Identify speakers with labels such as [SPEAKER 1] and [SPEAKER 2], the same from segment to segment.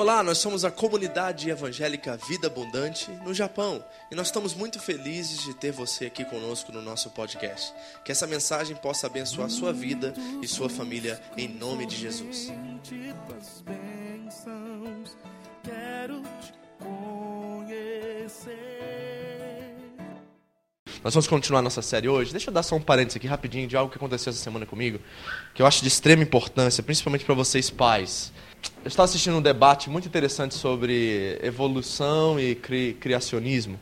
[SPEAKER 1] Olá, nós somos a comunidade evangélica Vida Abundante no Japão e nós estamos muito felizes de ter você aqui conosco no nosso podcast. Que essa mensagem possa abençoar sua vida e sua família em nome de Jesus. Nós vamos continuar nossa série hoje. Deixa eu dar só um parênteses aqui rapidinho de algo que aconteceu essa semana comigo, que eu acho de extrema importância, principalmente para vocês pais. Estava assistindo um debate muito interessante sobre evolução e cri criacionismo.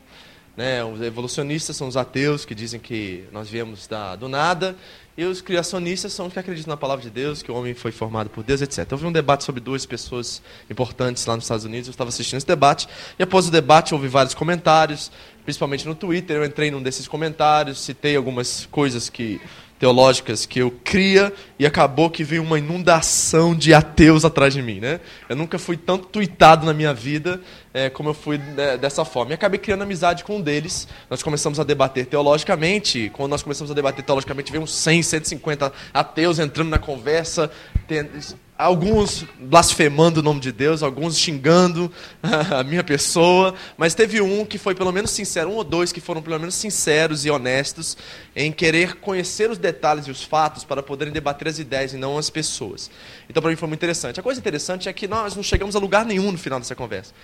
[SPEAKER 1] Né? Os evolucionistas são os ateus que dizem que nós viemos da, do nada, e os criacionistas são os que acreditam na palavra de Deus, que o homem foi formado por Deus, etc. Houve um debate sobre duas pessoas importantes lá nos Estados Unidos, eu estava assistindo esse debate, e após o debate houve vários comentários, principalmente no Twitter, eu entrei num desses comentários, citei algumas coisas que teológicas que eu cria e acabou que veio uma inundação de ateus atrás de mim, né? Eu nunca fui tanto tweetado na minha vida é, como eu fui né, dessa forma. E acabei criando amizade com um deles. Nós começamos a debater teologicamente. Quando nós começamos a debater teologicamente, veio uns 100, 150 ateus entrando na conversa, alguns blasfemando o nome de Deus, alguns xingando a minha pessoa, mas teve um que foi pelo menos sincero, um ou dois que foram pelo menos sinceros e honestos em querer conhecer os detalhes e os fatos para poderem debater as ideias e não as pessoas. Então para mim foi muito interessante. A coisa interessante é que nós não chegamos a lugar nenhum no final dessa conversa.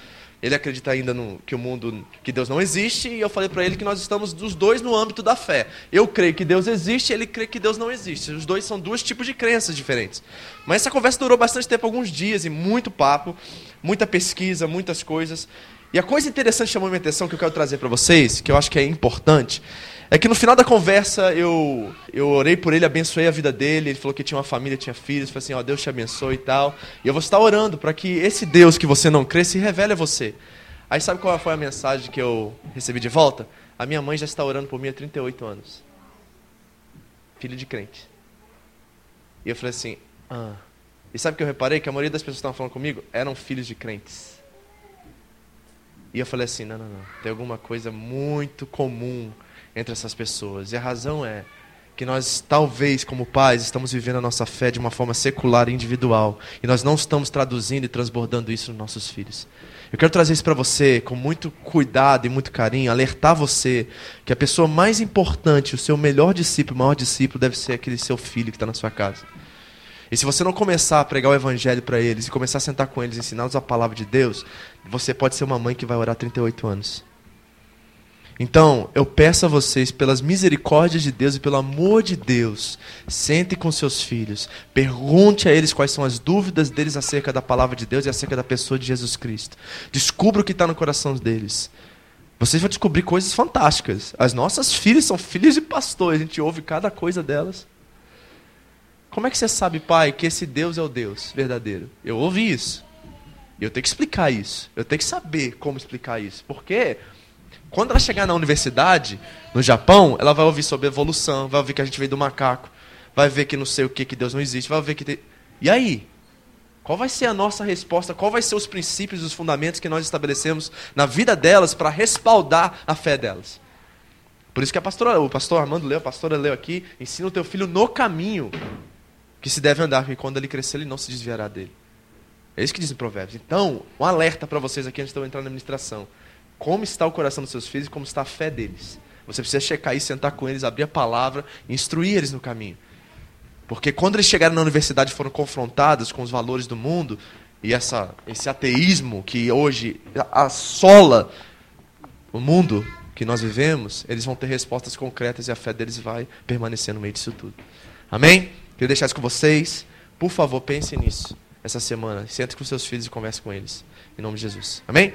[SPEAKER 1] Ele acredita ainda no, que o mundo, que Deus não existe, e eu falei para ele que nós estamos os dois no âmbito da fé. Eu creio que Deus existe, ele crê que Deus não existe. Os dois são dois tipos de crenças diferentes. Mas essa conversa durou bastante tempo, alguns dias, e muito papo, muita pesquisa, muitas coisas. E a coisa interessante que chamou minha atenção, que eu quero trazer para vocês, que eu acho que é importante, é que no final da conversa eu, eu orei por ele, abençoei a vida dele. Ele falou que tinha uma família, tinha filhos. Falei assim: Ó, Deus te abençoe e tal. E eu vou estar orando para que esse Deus que você não crê se revele a você. Aí sabe qual foi a mensagem que eu recebi de volta? A minha mãe já está orando por mim há 38 anos. Filho de crente. E eu falei assim: Ah. E sabe o que eu reparei? Que a maioria das pessoas que estavam falando comigo eram filhos de crentes. E eu falei assim: não, não, não. Tem alguma coisa muito comum entre essas pessoas. E a razão é que nós, talvez, como pais, estamos vivendo a nossa fé de uma forma secular e individual. E nós não estamos traduzindo e transbordando isso nos nossos filhos. Eu quero trazer isso para você com muito cuidado e muito carinho, alertar você que a pessoa mais importante, o seu melhor discípulo, o maior discípulo, deve ser aquele seu filho que está na sua casa. E se você não começar a pregar o evangelho para eles e começar a sentar com eles, ensiná-los a palavra de Deus, você pode ser uma mãe que vai orar 38 anos. Então, eu peço a vocês, pelas misericórdias de Deus e pelo amor de Deus, sente com seus filhos, pergunte a eles quais são as dúvidas deles acerca da palavra de Deus e acerca da pessoa de Jesus Cristo. Descubra o que está no coração deles. Vocês vão descobrir coisas fantásticas. As nossas filhas são filhas de pastores, a gente ouve cada coisa delas. Como é que você sabe, pai, que esse Deus é o Deus verdadeiro? Eu ouvi isso. Eu tenho que explicar isso. Eu tenho que saber como explicar isso. Porque quando ela chegar na universidade, no Japão, ela vai ouvir sobre evolução, vai ouvir que a gente veio do macaco, vai ver que não sei o que, que Deus não existe, vai ver que. Tem... E aí? Qual vai ser a nossa resposta? Qual vai ser os princípios e os fundamentos que nós estabelecemos na vida delas para respaldar a fé delas? Por isso que a pastora, o pastor Armando leu, a pastora leu aqui, ensina o teu filho no caminho que se deve andar, porque quando ele crescer, ele não se desviará dele. É isso que diz em Provérbios. Então, um alerta para vocês aqui antes de eu entrar na administração. Como está o coração dos seus filhos e como está a fé deles. Você precisa checar e sentar com eles, abrir a palavra, instruir eles no caminho. Porque quando eles chegaram na universidade e foram confrontados com os valores do mundo, e essa, esse ateísmo que hoje assola o mundo que nós vivemos, eles vão ter respostas concretas e a fé deles vai permanecer no meio disso tudo. Amém? Queria deixar isso com vocês. Por favor, pense nisso essa semana. Sente com seus filhos e converse com eles. Em nome de Jesus. Amém?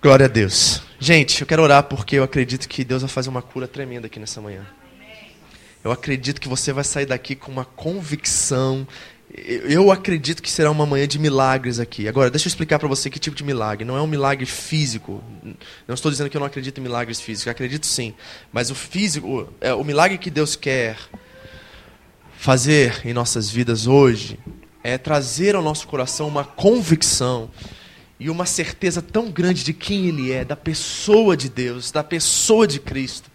[SPEAKER 1] Glória a Deus. Gente, eu quero orar porque eu acredito que Deus vai fazer uma cura tremenda aqui nessa manhã. Eu acredito que você vai sair daqui com uma convicção. Eu acredito que será uma manhã de milagres aqui. Agora, deixa eu explicar para você que tipo de milagre. Não é um milagre físico. Não estou dizendo que eu não acredito em milagres físicos. Acredito sim. Mas o físico, é o milagre que Deus quer fazer em nossas vidas hoje é trazer ao nosso coração uma convicção e uma certeza tão grande de quem Ele é, da pessoa de Deus, da pessoa de Cristo,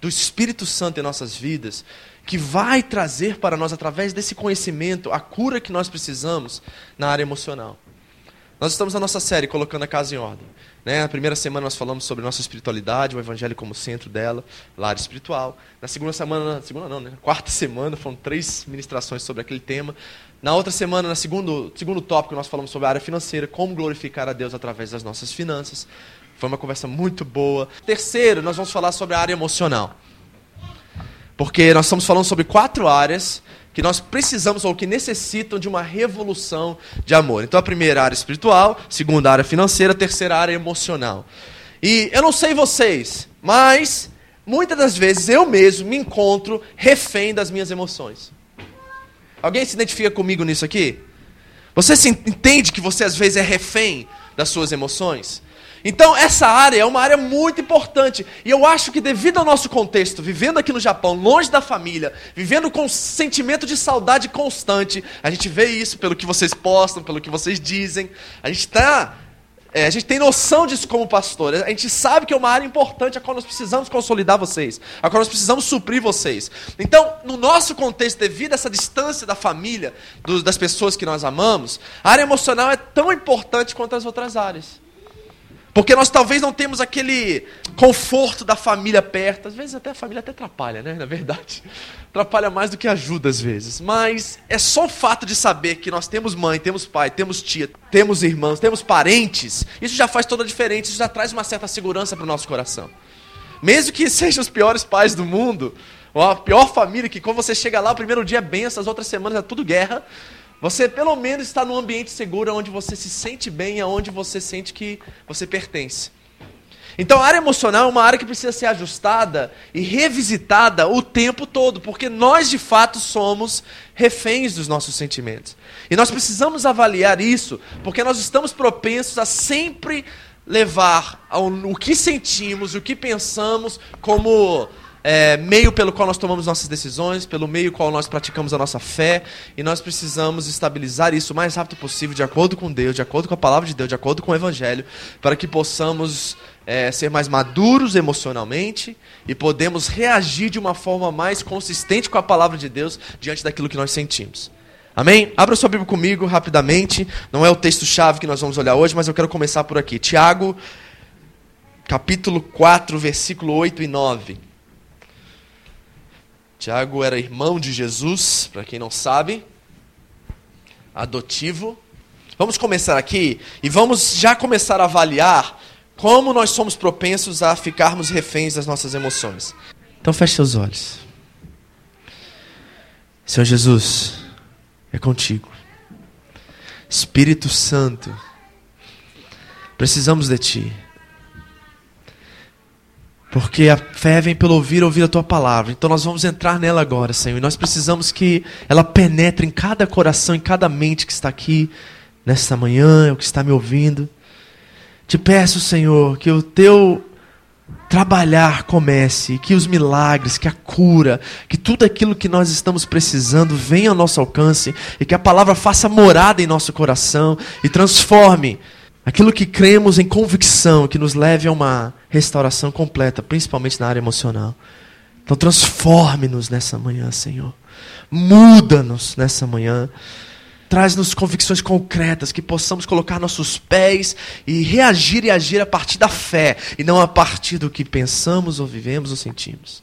[SPEAKER 1] do Espírito Santo em nossas vidas, que vai trazer para nós, através desse conhecimento, a cura que nós precisamos na área emocional. Nós estamos na nossa série colocando a casa em ordem. Né? Na primeira semana nós falamos sobre nossa espiritualidade, o evangelho como centro dela, lado espiritual. Na segunda semana, segunda não, né? Na quarta semana foram três ministrações sobre aquele tema. Na outra semana, no segundo, segundo tópico, nós falamos sobre a área financeira, como glorificar a Deus através das nossas finanças. Foi uma conversa muito boa. Terceiro, nós vamos falar sobre a área emocional. Porque nós estamos falando sobre quatro áreas que nós precisamos ou que necessitam de uma revolução de amor. Então a primeira área espiritual, segunda área financeira, terceira área emocional. E eu não sei vocês, mas muitas das vezes eu mesmo me encontro refém das minhas emoções. Alguém se identifica comigo nisso aqui? Você se entende que você às vezes é refém das suas emoções? Então, essa área é uma área muito importante. E eu acho que, devido ao nosso contexto, vivendo aqui no Japão, longe da família, vivendo com um sentimento de saudade constante, a gente vê isso pelo que vocês postam, pelo que vocês dizem. A gente está. É, a gente tem noção disso como pastor. A gente sabe que é uma área importante a qual nós precisamos consolidar vocês, a qual nós precisamos suprir vocês. Então, no nosso contexto, devido a essa distância da família, do, das pessoas que nós amamos, a área emocional é tão importante quanto as outras áreas. Porque nós talvez não temos aquele conforto da família perto. Às vezes até a família até atrapalha, né? Na verdade. Atrapalha mais do que ajuda às vezes. Mas é só o fato de saber que nós temos mãe, temos pai, temos tia, temos irmãos, temos parentes. Isso já faz toda a diferença. Isso já traz uma certa segurança para o nosso coração. Mesmo que sejam os piores pais do mundo, ou a pior família, que quando você chega lá, o primeiro dia é benção, as outras semanas é tudo guerra. Você pelo menos está num ambiente seguro onde você se sente bem, aonde você sente que você pertence. Então a área emocional é uma área que precisa ser ajustada e revisitada o tempo todo, porque nós de fato somos reféns dos nossos sentimentos. E nós precisamos avaliar isso, porque nós estamos propensos a sempre levar ao, o que sentimos, o que pensamos como é, meio pelo qual nós tomamos nossas decisões, pelo meio qual nós praticamos a nossa fé, e nós precisamos estabilizar isso o mais rápido possível, de acordo com Deus, de acordo com a palavra de Deus, de acordo com o Evangelho, para que possamos é, ser mais maduros emocionalmente e podemos reagir de uma forma mais consistente com a palavra de Deus diante daquilo que nós sentimos. Amém? Abra sua Bíblia comigo rapidamente. Não é o texto-chave que nós vamos olhar hoje, mas eu quero começar por aqui. Tiago, capítulo 4, versículo 8 e 9. Tiago era irmão de Jesus, para quem não sabe, adotivo. Vamos começar aqui e vamos já começar a avaliar como nós somos propensos a ficarmos reféns das nossas emoções. Então feche seus olhos. Senhor Jesus, é contigo. Espírito Santo, precisamos de Ti. Porque a fé vem pelo ouvir, ouvir a tua palavra. Então nós vamos entrar nela agora, Senhor. E nós precisamos que ela penetre em cada coração, em cada mente que está aqui nesta manhã, o que está me ouvindo. Te peço, Senhor, que o teu trabalhar comece, que os milagres, que a cura, que tudo aquilo que nós estamos precisando venha ao nosso alcance e que a palavra faça morada em nosso coração e transforme Aquilo que cremos em convicção, que nos leve a uma restauração completa, principalmente na área emocional. Então transforme-nos nessa manhã, Senhor. Muda-nos nessa manhã. Traz-nos convicções concretas, que possamos colocar nossos pés e reagir e agir a partir da fé, e não a partir do que pensamos ou vivemos ou sentimos.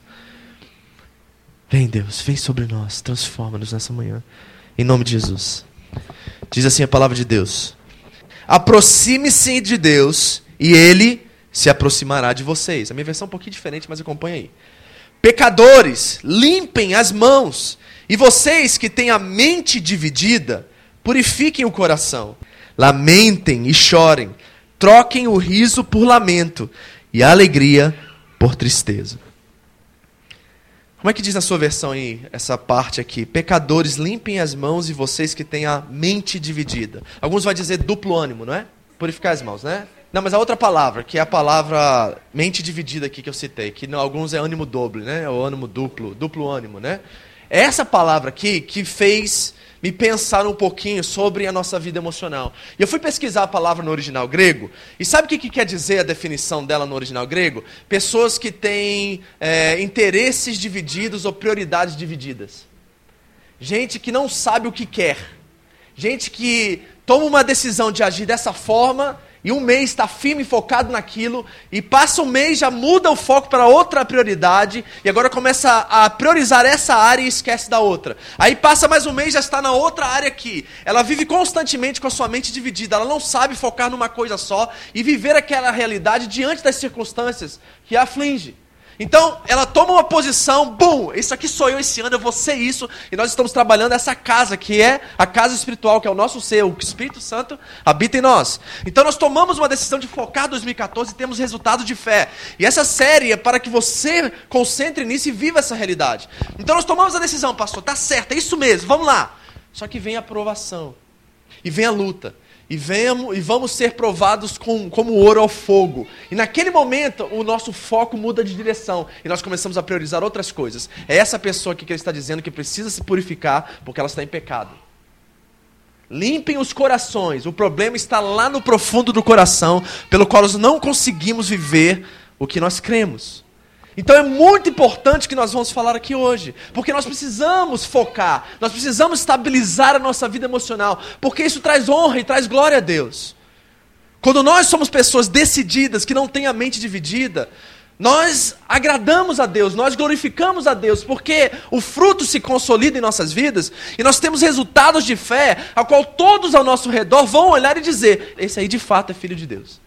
[SPEAKER 1] Vem, Deus, vem sobre nós, transforma-nos nessa manhã. Em nome de Jesus. Diz assim a palavra de Deus. Aproxime-se de Deus e ele se aproximará de vocês. A minha versão é um pouquinho diferente, mas acompanha aí. Pecadores, limpem as mãos. E vocês que têm a mente dividida, purifiquem o coração. Lamentem e chorem. Troquem o riso por lamento e a alegria por tristeza. Como é que diz na sua versão aí, essa parte aqui? Pecadores, limpem as mãos e vocês que têm a mente dividida. Alguns vão dizer duplo ânimo, não é? Purificar as mãos, né? Não, mas a outra palavra, que é a palavra mente dividida aqui que eu citei, que não, alguns é ânimo doble, né? Ou ânimo duplo, duplo ânimo, né? É essa palavra aqui que fez me pensar um pouquinho sobre a nossa vida emocional. E eu fui pesquisar a palavra no original grego, e sabe o que, que quer dizer a definição dela no original grego? Pessoas que têm é, interesses divididos ou prioridades divididas. Gente que não sabe o que quer. Gente que toma uma decisão de agir dessa forma, e um mês está firme e focado naquilo, e passa um mês, já muda o foco para outra prioridade, e agora começa a priorizar essa área e esquece da outra. Aí passa mais um mês, já está na outra área aqui. Ela vive constantemente com a sua mente dividida, ela não sabe focar numa coisa só e viver aquela realidade diante das circunstâncias que a aflige. Então, ela toma uma posição, bum, isso aqui sou eu esse ano, eu vou ser isso, e nós estamos trabalhando essa casa, que é a casa espiritual, que é o nosso ser, o Espírito Santo habita em nós. Então, nós tomamos uma decisão de focar 2014 e temos resultado de fé. E essa série é para que você concentre nisso e viva essa realidade. Então, nós tomamos a decisão, pastor, tá certo, é isso mesmo, vamos lá. Só que vem a aprovação, e vem a luta e, venhamos, e vamos ser provados com, como ouro ao fogo. E naquele momento, o nosso foco muda de direção e nós começamos a priorizar outras coisas. É essa pessoa aqui que ele está dizendo que precisa se purificar porque ela está em pecado. Limpem os corações. O problema está lá no profundo do coração, pelo qual nós não conseguimos viver o que nós cremos. Então é muito importante que nós vamos falar aqui hoje, porque nós precisamos focar, nós precisamos estabilizar a nossa vida emocional, porque isso traz honra e traz glória a Deus. Quando nós somos pessoas decididas, que não têm a mente dividida, nós agradamos a Deus, nós glorificamos a Deus, porque o fruto se consolida em nossas vidas e nós temos resultados de fé, a qual todos ao nosso redor vão olhar e dizer: esse aí de fato é filho de Deus.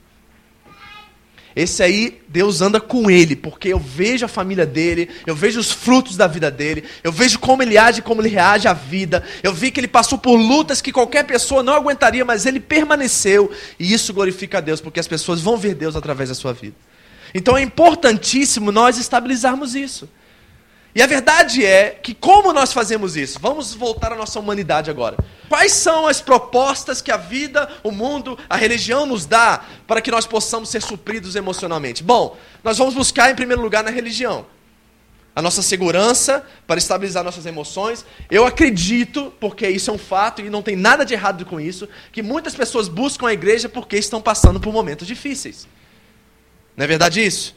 [SPEAKER 1] Esse aí, Deus anda com ele, porque eu vejo a família dele, eu vejo os frutos da vida dele, eu vejo como ele age, como ele reage à vida. Eu vi que ele passou por lutas que qualquer pessoa não aguentaria, mas ele permaneceu, e isso glorifica a Deus, porque as pessoas vão ver Deus através da sua vida. Então é importantíssimo nós estabilizarmos isso. E a verdade é que como nós fazemos isso? Vamos voltar à nossa humanidade agora. Quais são as propostas que a vida, o mundo, a religião nos dá para que nós possamos ser supridos emocionalmente? Bom, nós vamos buscar em primeiro lugar na religião a nossa segurança para estabilizar nossas emoções. Eu acredito, porque isso é um fato e não tem nada de errado com isso, que muitas pessoas buscam a igreja porque estão passando por momentos difíceis. Não é verdade isso?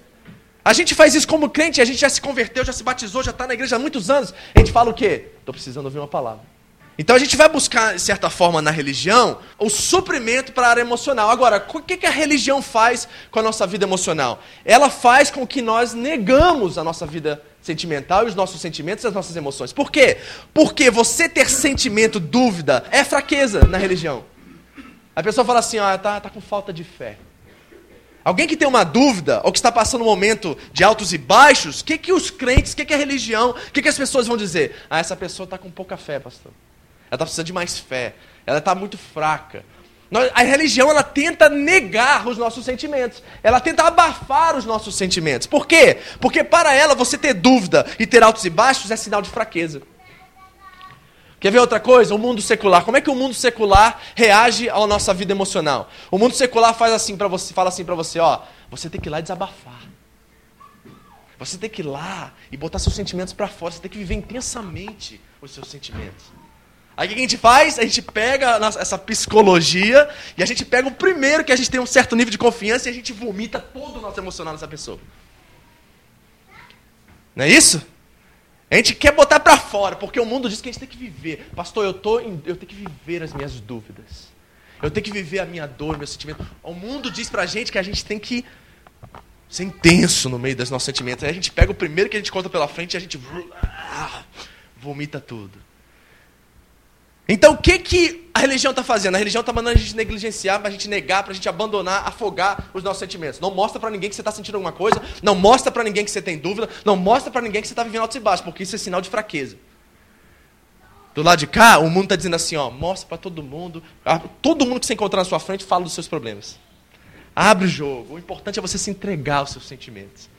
[SPEAKER 1] A gente faz isso como crente, a gente já se converteu, já se batizou, já está na igreja há muitos anos. A gente fala o quê? Estou precisando ouvir uma palavra. Então a gente vai buscar, de certa forma, na religião, o suprimento para a área emocional. Agora, o que, a religião faz com a nossa vida emocional? Ela faz com que nós negamos a nossa vida sentimental e os nossos sentimentos e as nossas emoções. Por quê? Porque você ter sentimento, dúvida, é fraqueza na religião. A pessoa fala assim, ah, tá, tá com falta de fé. Alguém que tem uma dúvida, ou que está passando um momento de altos e baixos, o que, que os crentes, o que, que a religião, o que, que as pessoas vão dizer? Ah, essa pessoa está com pouca fé, pastor. Ela está precisando de mais fé. Ela está muito fraca. A religião ela tenta negar os nossos sentimentos. Ela tenta abafar os nossos sentimentos. Por quê? Porque para ela você ter dúvida e ter altos e baixos é sinal de fraqueza. Quer ver outra coisa? O mundo secular. Como é que o mundo secular reage à nossa vida emocional? O mundo secular faz assim para você, fala assim para você, ó, você tem que ir lá desabafar. Você tem que ir lá e botar seus sentimentos para fora, você tem que viver intensamente os seus sentimentos. Aí o que a gente faz? A gente pega essa psicologia e a gente pega o primeiro que a gente tem um certo nível de confiança e a gente vomita todo o nosso emocional nessa pessoa. Não é isso? A gente quer botar para fora, porque o mundo diz que a gente tem que viver. Pastor, eu, tô em, eu tenho que viver as minhas dúvidas. Eu tenho que viver a minha dor, meu sentimento. O mundo diz pra gente que a gente tem que ser intenso no meio dos nossos sentimentos. Aí a gente pega o primeiro que a gente conta pela frente e a gente vomita tudo. Então o que, que a religião está fazendo? A religião está mandando a gente negligenciar, para a gente negar, para a gente abandonar, afogar os nossos sentimentos. Não mostra para ninguém que você está sentindo alguma coisa, não mostra para ninguém que você tem dúvida, não mostra para ninguém que você está vivendo altos e baixos, porque isso é sinal de fraqueza. Do lado de cá, o mundo está dizendo assim, ó, mostra para todo mundo, todo mundo que você encontrar na sua frente fala dos seus problemas. Abre o jogo. O importante é você se entregar aos seus sentimentos.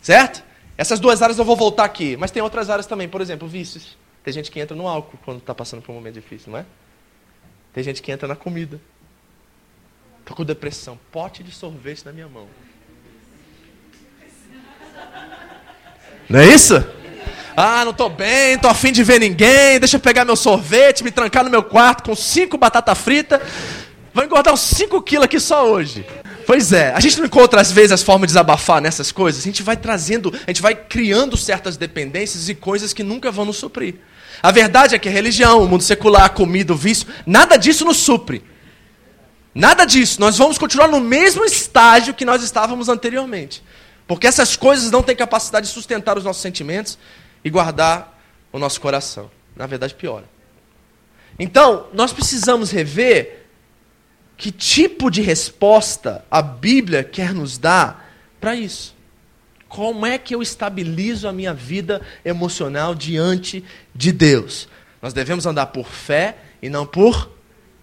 [SPEAKER 1] Certo? Essas duas áreas eu vou voltar aqui, mas tem outras áreas também, por exemplo, vícios. Tem gente que entra no álcool quando está passando por um momento difícil, não é? Tem gente que entra na comida. Estou com depressão. Pote de sorvete na minha mão. Não é isso? Ah, não estou bem, estou afim de ver ninguém. Deixa eu pegar meu sorvete, me trancar no meu quarto com cinco batata frita. Vou engordar uns 5 quilos aqui só hoje. Pois é, a gente não encontra às vezes as formas de desabafar nessas coisas. A gente vai trazendo, a gente vai criando certas dependências e coisas que nunca vão nos suprir. A verdade é que a religião, o mundo secular, a comida, o vício, nada disso nos supre. Nada disso. Nós vamos continuar no mesmo estágio que nós estávamos anteriormente. Porque essas coisas não têm capacidade de sustentar os nossos sentimentos e guardar o nosso coração. Na verdade, piora. Então, nós precisamos rever que tipo de resposta a Bíblia quer nos dar para isso. Como é que eu estabilizo a minha vida emocional diante de Deus? Nós devemos andar por fé e não por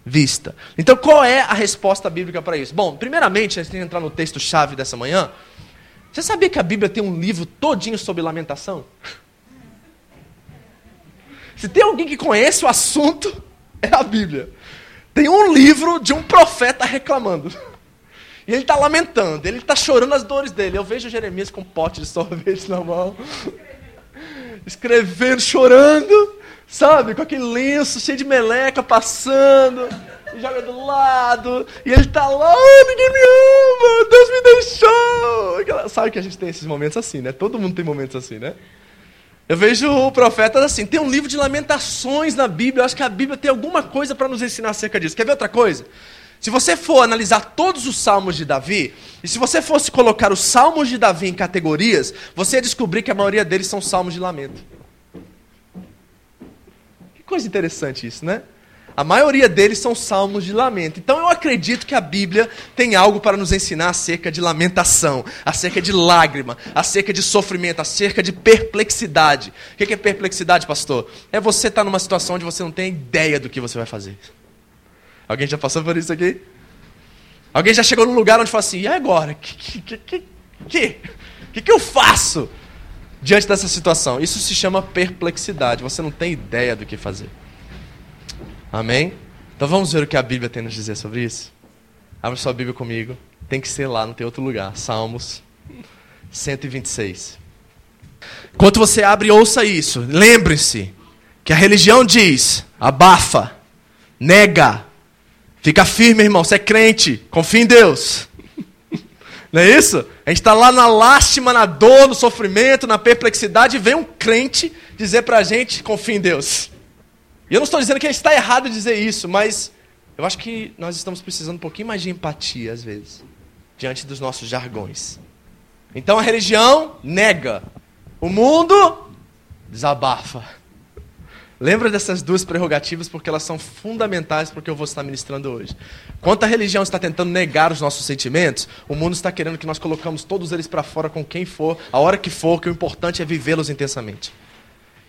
[SPEAKER 1] vista. Então, qual é a resposta bíblica para isso? Bom, primeiramente, antes de entrar no texto-chave dessa manhã, você sabia que a Bíblia tem um livro todinho sobre lamentação? Se tem alguém que conhece o assunto, é a Bíblia. Tem um livro de um profeta reclamando. E ele está lamentando, ele está chorando as dores dele. Eu vejo Jeremias com um pote de sorvete na mão, escrevendo, chorando, sabe? Com aquele lenço cheio de meleca passando, joga do lado, e ele está lá, oh, ninguém me ama, Deus me deixou. Sabe que a gente tem esses momentos assim, né? Todo mundo tem momentos assim, né? Eu vejo o profeta assim, tem um livro de lamentações na Bíblia, eu acho que a Bíblia tem alguma coisa para nos ensinar acerca disso. Quer ver outra coisa? Se você for analisar todos os salmos de Davi, e se você fosse colocar os salmos de Davi em categorias, você ia descobrir que a maioria deles são salmos de lamento. Que coisa interessante isso, né? A maioria deles são salmos de lamento. Então eu acredito que a Bíblia tem algo para nos ensinar acerca de lamentação, acerca de lágrima, acerca de sofrimento, acerca de perplexidade. O que é perplexidade, pastor? É você estar numa situação onde você não tem ideia do que você vai fazer. Alguém já passou por isso aqui? Alguém já chegou num lugar onde fala assim: e agora? Que, que, que, que, que, que eu faço diante dessa situação? Isso se chama perplexidade. Você não tem ideia do que fazer. Amém? Então vamos ver o que a Bíblia tem a nos dizer sobre isso? Abra sua Bíblia comigo. Tem que ser lá, não tem outro lugar. Salmos 126. Enquanto você abre, ouça isso. Lembre-se que a religião diz: abafa, nega, fica firme, irmão. Você é crente, confia em Deus. Não é isso? A gente está lá na lástima, na dor, no sofrimento, na perplexidade, e vem um crente dizer para a gente: confia em Deus. E eu não estou dizendo que está errado dizer isso, mas eu acho que nós estamos precisando um pouquinho mais de empatia, às vezes, diante dos nossos jargões. Então a religião nega, o mundo desabafa. Lembra dessas duas prerrogativas porque elas são fundamentais para o que eu vou estar ministrando hoje. Enquanto a religião está tentando negar os nossos sentimentos, o mundo está querendo que nós colocamos todos eles para fora com quem for, a hora que for, que o importante é vivê-los intensamente.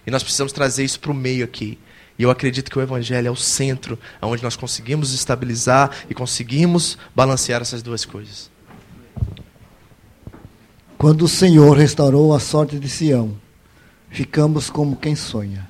[SPEAKER 1] E nós precisamos trazer isso para o meio aqui. E eu acredito que o Evangelho é o centro onde nós conseguimos estabilizar e conseguimos balancear essas duas coisas.
[SPEAKER 2] Quando o Senhor restaurou a sorte de Sião, ficamos como quem sonha.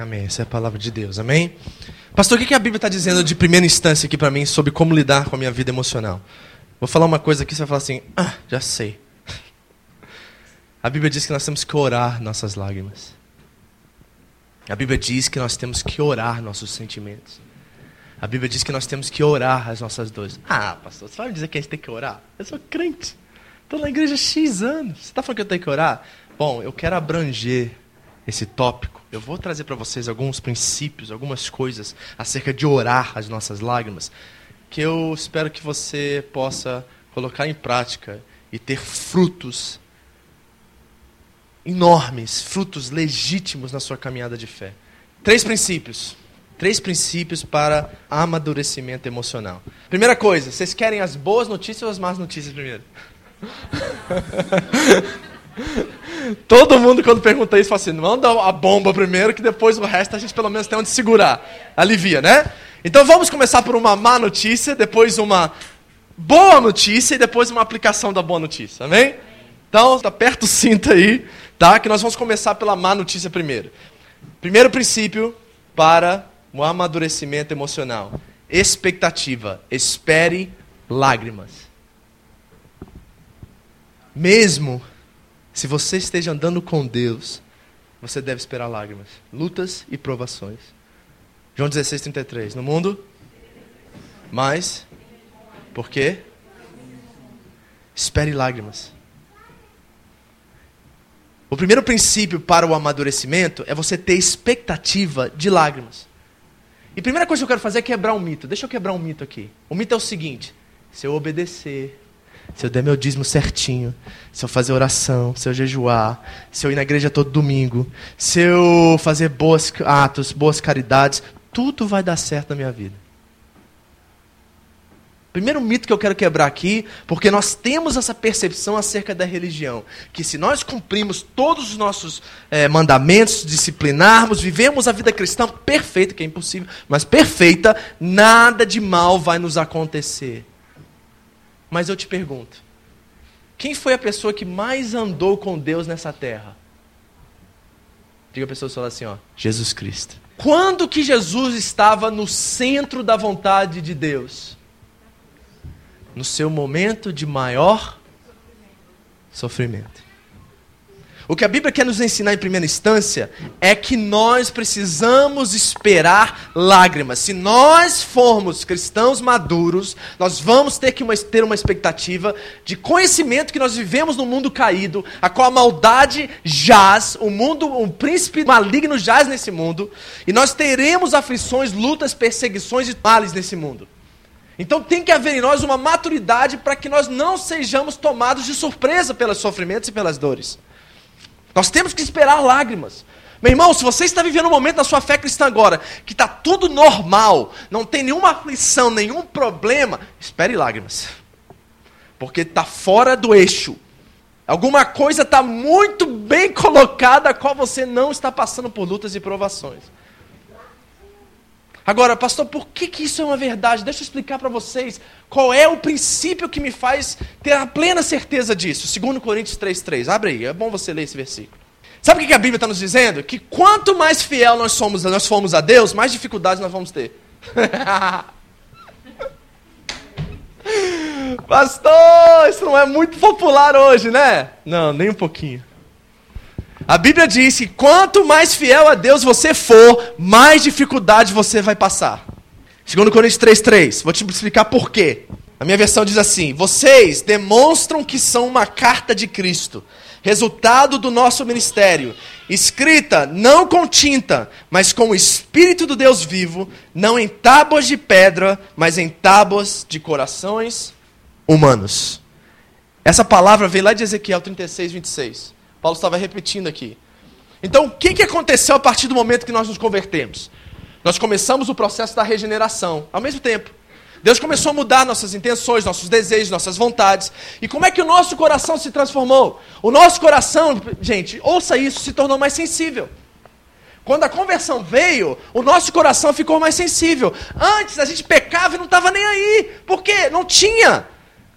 [SPEAKER 1] Amém. Essa é a palavra de Deus. Amém? Pastor, o que a Bíblia está dizendo de primeira instância aqui para mim sobre como lidar com a minha vida emocional? Vou falar uma coisa aqui, você vai falar assim: ah, já sei. A Bíblia diz que nós temos que orar nossas lágrimas. A Bíblia diz que nós temos que orar nossos sentimentos. A Bíblia diz que nós temos que orar as nossas dores. Ah, pastor, você vai dizer que a gente tem que orar? Eu sou crente. Estou na igreja X anos. Você está falando que eu tenho que orar? Bom, eu quero abranger esse tópico. Eu vou trazer para vocês alguns princípios, algumas coisas acerca de orar as nossas lágrimas, que eu espero que você possa colocar em prática e ter frutos enormes, frutos legítimos na sua caminhada de fé. Três princípios. Três princípios para amadurecimento emocional. Primeira coisa, vocês querem as boas notícias ou as más notícias primeiro? Todo mundo, quando pergunta isso, fala assim: manda a bomba primeiro, que depois o resto a gente pelo menos tem onde segurar. Alivia, né? Então vamos começar por uma má notícia, depois uma boa notícia e depois uma aplicação da boa notícia. Amém? Então, aperta o cinto aí, tá? Que nós vamos começar pela má notícia primeiro. Primeiro princípio para o amadurecimento emocional. Expectativa. Espere lágrimas. Mesmo se você esteja andando com Deus, você deve esperar lágrimas, lutas e provações. João 16, 33. No mundo, mas, por quê? Espere lágrimas. O primeiro princípio para o amadurecimento é você ter expectativa de lágrimas. E a primeira coisa que eu quero fazer é quebrar um mito. Deixa eu quebrar um mito aqui. O mito é o seguinte: se eu obedecer, se eu der meu dízimo certinho, se eu fazer oração, se eu jejuar, se eu ir na igreja todo domingo, se eu fazer bons atos, boas caridades, tudo vai dar certo na minha vida. Primeiro mito que eu quero quebrar aqui, porque nós temos essa percepção acerca da religião, que se nós cumprimos todos os nossos é, mandamentos, disciplinarmos, vivemos a vida cristã perfeita, que é impossível, mas perfeita, nada de mal vai nos acontecer. Mas eu te pergunto, quem foi a pessoa que mais andou com Deus nessa terra? Diga a pessoa só assim, ó, Jesus Cristo. Quando que Jesus estava no centro da vontade de Deus? no seu momento de maior sofrimento. O que a Bíblia quer nos ensinar em primeira instância é que nós precisamos esperar lágrimas. Se nós formos cristãos maduros, nós vamos ter que uma, ter uma expectativa de conhecimento que nós vivemos num mundo caído, a qual a maldade jaz, o mundo, um príncipe maligno jaz nesse mundo, e nós teremos aflições, lutas, perseguições e males nesse mundo. Então tem que haver em nós uma maturidade para que nós não sejamos tomados de surpresa pelos sofrimentos e pelas dores. Nós temos que esperar lágrimas. Meu irmão, se você está vivendo um momento da sua fé cristã agora, que está tudo normal, não tem nenhuma aflição, nenhum problema, espere lágrimas. Porque está fora do eixo. Alguma coisa está muito bem colocada, a qual você não está passando por lutas e provações. Agora, pastor, por que, que isso é uma verdade? Deixa eu explicar para vocês qual é o princípio que me faz ter a plena certeza disso. 2 Coríntios 3,3. Abre aí, é bom você ler esse versículo. Sabe o que a Bíblia está nos dizendo? Que quanto mais fiel nós somos, nós fomos a Deus, mais dificuldades nós vamos ter. Pastor, isso não é muito popular hoje, né? Não, nem um pouquinho. A Bíblia diz que quanto mais fiel a Deus você for, mais dificuldade você vai passar. Segundo Coríntios 3:3, vou te explicar por quê. A minha versão diz assim: Vocês demonstram que são uma carta de Cristo, resultado do nosso ministério, escrita não com tinta, mas com o Espírito do Deus vivo, não em tábuas de pedra, mas em tábuas de corações humanos. Essa palavra vem lá de Ezequiel 36, 26. Paulo estava repetindo aqui. Então, o que, que aconteceu a partir do momento que nós nos convertemos? Nós começamos o processo da regeneração, ao mesmo tempo. Deus começou a mudar nossas intenções, nossos desejos, nossas vontades. E como é que o nosso coração se transformou? O nosso coração, gente, ouça isso, se tornou mais sensível. Quando a conversão veio, o nosso coração ficou mais sensível. Antes a gente pecava e não estava nem aí. Por quê? Não tinha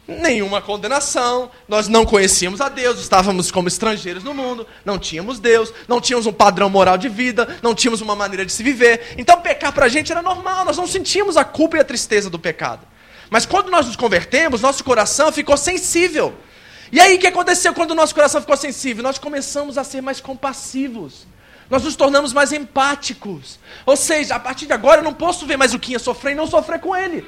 [SPEAKER 1] nenhuma condenação, nós não conhecíamos a Deus, estávamos como estrangeiros no mundo, não tínhamos Deus, não tínhamos um padrão moral de vida, não tínhamos uma maneira de se viver. Então pecar para a gente era normal, nós não sentíamos a culpa e a tristeza do pecado. Mas quando nós nos convertemos, nosso coração ficou sensível. E aí o que aconteceu quando o nosso coração ficou sensível? Nós começamos a ser mais compassivos. Nós nos tornamos mais empáticos. Ou seja, a partir de agora eu não posso ver mais o Quinha sofrer e não sofrer com ele.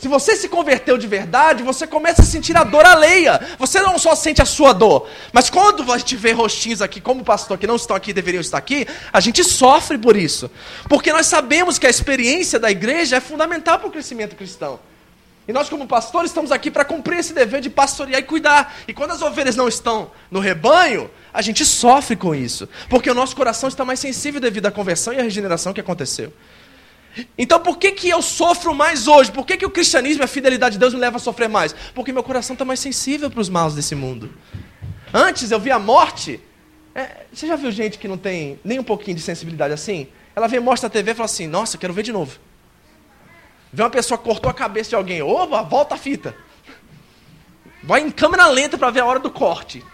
[SPEAKER 1] Se você se converteu de verdade, você começa a sentir a dor alheia. Você não só sente a sua dor, mas quando a gente vê rostinhos aqui, como pastor que não estão aqui, deveriam estar aqui, a gente sofre por isso. Porque nós sabemos que a experiência da igreja é fundamental para o crescimento cristão. E nós, como pastores, estamos aqui para cumprir esse dever de pastorear e cuidar. E quando as ovelhas não estão no rebanho, a gente sofre com isso. Porque o nosso coração está mais sensível devido à conversão e à regeneração que aconteceu. Então por que, que eu sofro mais hoje? Por que, que o cristianismo e a fidelidade de Deus me leva a sofrer mais? Porque meu coração está mais sensível para os maus desse mundo. Antes eu via a morte. É, você já viu gente que não tem nem um pouquinho de sensibilidade assim? Ela vê morte na TV e fala assim: Nossa, quero ver de novo. Vê uma pessoa cortou a cabeça de alguém, opa, volta a fita. vai em câmera lenta para ver a hora do corte.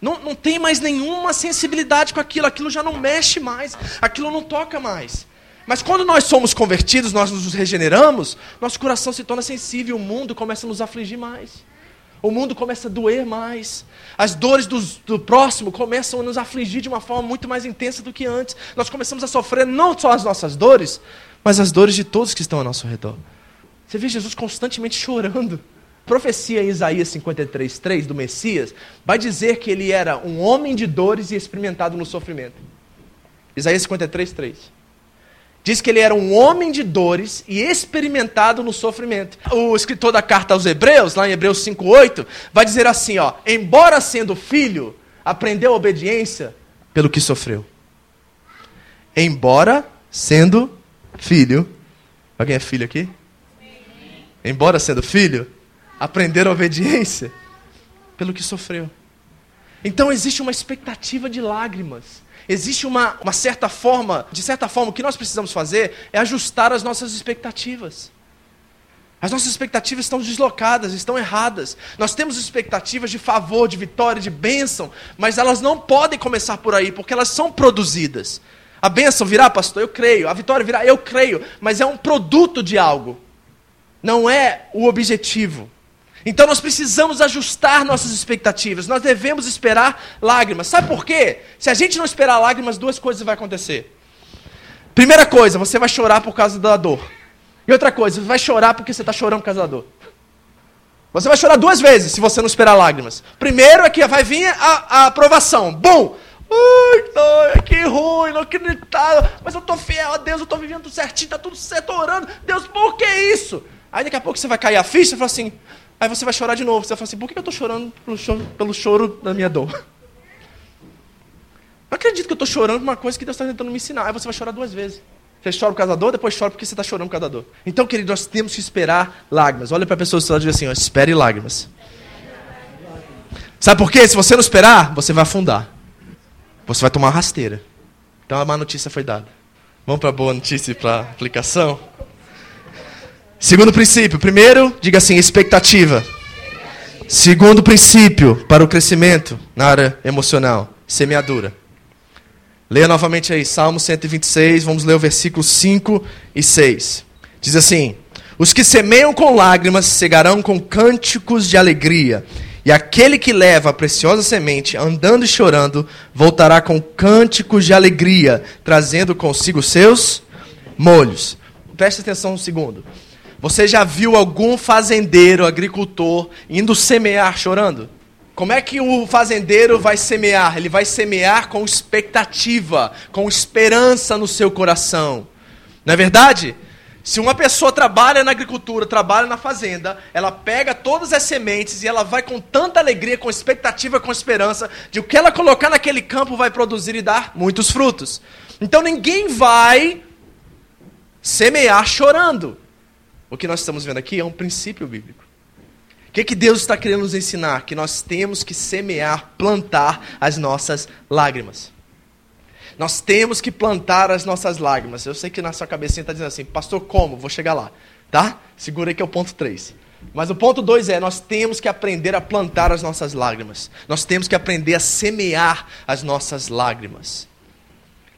[SPEAKER 1] Não, não tem mais nenhuma sensibilidade com aquilo, aquilo já não mexe mais, aquilo não toca mais. Mas quando nós somos convertidos, nós nos regeneramos, nosso coração se torna sensível, o mundo começa a nos afligir mais. O mundo começa a doer mais. As dores do, do, próximo começam a nos afligir de uma forma muito mais intensa do que antes. Nós começamos a sofrer não só as nossas dores, mas as dores de todos que estão ao nosso redor. Você vê Jesus constantemente chorando. Profecia em Isaías 53, 3 do Messias vai dizer que ele era um homem de dores e experimentado no sofrimento. Isaías 53, 3. Diz que ele era um homem de dores e experimentado no sofrimento. O escritor da carta aos Hebreus, lá em Hebreus 5:8, vai dizer assim, ó: "Embora sendo filho, aprendeu a obediência pelo que sofreu." Embora sendo filho, alguém é filho aqui? Embora sendo filho, aprender a obediência pelo que sofreu. Então existe uma expectativa de lágrimas existe uma, uma certa forma, de certa forma, o que nós precisamos fazer é ajustar as nossas expectativas. As nossas expectativas estão deslocadas, estão erradas. Nós temos expectativas de favor, de vitória, de bênção, mas elas não podem começar por aí, porque elas são produzidas. A bênção virá, pastor? Eu creio. A vitória virá? Eu creio. Mas é um produto de algo. Não é o objetivo. Então nós precisamos ajustar nossas expectativas. Nós devemos esperar lágrimas. Sabe por quê? Se a gente não esperar lágrimas, duas coisas vão acontecer. Primeira coisa, você vai chorar por causa da dor. E outra coisa, você vai chorar porque você está chorando por causa da dor. Você vai chorar duas vezes se você não esperar lágrimas. Primeiro é que vai vir a, a aprovação. Bom, Ai, que ruim, não acreditava. Mas eu estou fiel a Deus, eu estou vivendo tudo certinho, está tudo certo, orando. Deus, por que isso? Aí daqui a pouco você vai cair a ficha e fala assim: Aí você vai chorar de novo. Você vai falar assim: por que eu estou chorando pelo choro, pelo choro da minha dor? Não acredito que eu estou chorando por uma coisa que Deus está tentando me ensinar. Aí você vai chorar duas vezes. Você chora por causa da dor, depois chora porque você está chorando por causa da dor. Então, querido, nós temos que esperar lágrimas. Olha para a pessoa do lado e diz assim: ó, espere lágrimas. Sabe por quê? Se você não esperar, você vai afundar. Você vai tomar rasteira. Então a má notícia foi dada. Vamos para a boa notícia e para aplicação? Segundo princípio, primeiro, diga assim, expectativa. Segundo princípio para o crescimento na área emocional, semeadura. Leia novamente aí, Salmo 126, vamos ler o versículo 5 e 6. Diz assim: Os que semeiam com lágrimas cegarão com cânticos de alegria, e aquele que leva a preciosa semente, andando e chorando, voltará com cânticos de alegria, trazendo consigo seus molhos. Preste atenção um segundo. Você já viu algum fazendeiro, agricultor, indo semear chorando? Como é que o fazendeiro vai semear? Ele vai semear com expectativa, com esperança no seu coração. Não é verdade? Se uma pessoa trabalha na agricultura, trabalha na fazenda, ela pega todas as sementes e ela vai com tanta alegria, com expectativa, com esperança, de o que ela colocar naquele campo vai produzir e dar muitos frutos. Então ninguém vai semear chorando. O que nós estamos vendo aqui é um princípio bíblico. O que, que Deus está querendo nos ensinar? Que nós temos que semear, plantar as nossas lágrimas. Nós temos que plantar as nossas lágrimas. Eu sei que na sua cabecinha está dizendo assim, pastor, como? Vou chegar lá. Tá? Segura aí que é o ponto 3. Mas o ponto 2 é: nós temos que aprender a plantar as nossas lágrimas. Nós temos que aprender a semear as nossas lágrimas.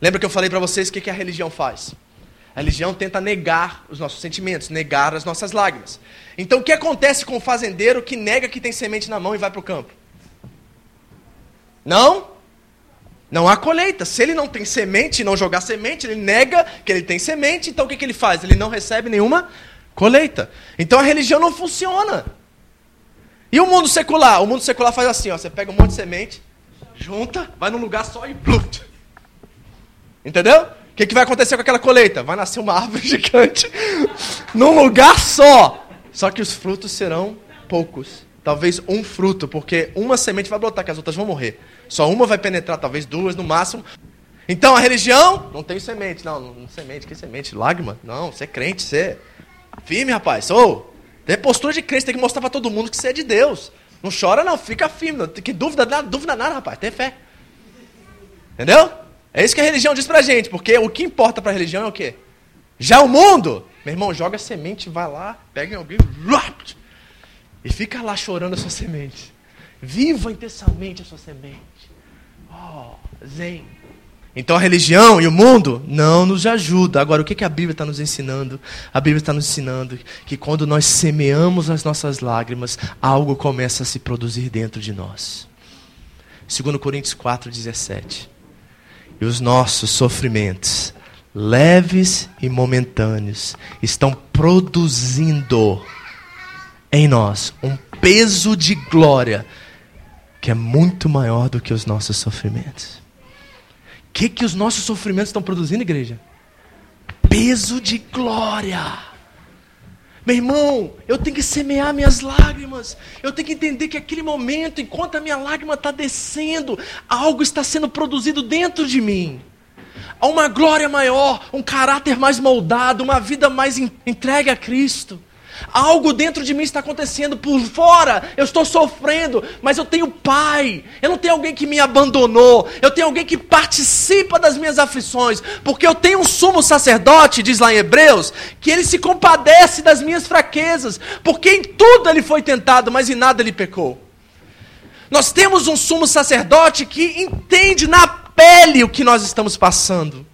[SPEAKER 1] Lembra que eu falei para vocês o que, que a religião faz? A religião tenta negar os nossos sentimentos, negar as nossas lágrimas. Então o que acontece com o fazendeiro que nega que tem semente na mão e vai para o campo? Não? Não há colheita. Se ele não tem semente não jogar semente, ele nega que ele tem semente, então o que, que ele faz? Ele não recebe nenhuma colheita. Então a religião não funciona. E o mundo secular? O mundo secular faz assim, ó, você pega um monte de semente, junta, vai num lugar só e bluft. Entendeu? Que, que vai acontecer com aquela colheita? Vai nascer uma árvore gigante num lugar só. Só que os frutos serão poucos. Talvez um fruto, porque uma semente vai brotar, que as outras vão morrer. Só uma vai penetrar, talvez duas no máximo. Então a religião não tem semente. Não, não semente, que semente? Lágrima? Não, você é crente, você é firme, rapaz. Ou, tem postura de crente, tem que mostrar para todo mundo que você é de Deus. Não chora não, fica firme. Não, que dúvida nada, dúvida nada, rapaz. Tem fé. Entendeu? É isso que a religião diz pra gente, porque o que importa pra religião é o quê? Já o mundo, meu irmão, joga semente, vai lá, pega em alguém, E fica lá chorando a sua semente. Viva intensamente a sua semente. Oh, zen. Então a religião e o mundo não nos ajuda. Agora, o que, que a Bíblia está nos ensinando? A Bíblia está nos ensinando que quando nós semeamos as nossas lágrimas, algo começa a se produzir dentro de nós. 2 Coríntios 4,17. E os nossos sofrimentos, leves e momentâneos, estão produzindo em nós um peso de glória que é muito maior do que os nossos sofrimentos. O que, que os nossos sofrimentos estão produzindo, igreja? Peso de glória. Meu irmão, eu tenho que semear minhas lágrimas. Eu tenho que entender que aquele momento, enquanto a minha lágrima está descendo, algo está sendo produzido dentro de mim. Há uma glória maior, um caráter mais moldado, uma vida mais entregue a Cristo. Algo dentro de mim está acontecendo por fora. Eu estou sofrendo, mas eu tenho pai. Eu não tenho alguém que me abandonou. Eu tenho alguém que participa das minhas aflições. Porque eu tenho um sumo sacerdote, diz lá em Hebreus, que ele se compadece das minhas fraquezas. Porque em tudo ele foi tentado, mas em nada ele pecou. Nós temos um sumo sacerdote que entende na pele o que nós estamos passando.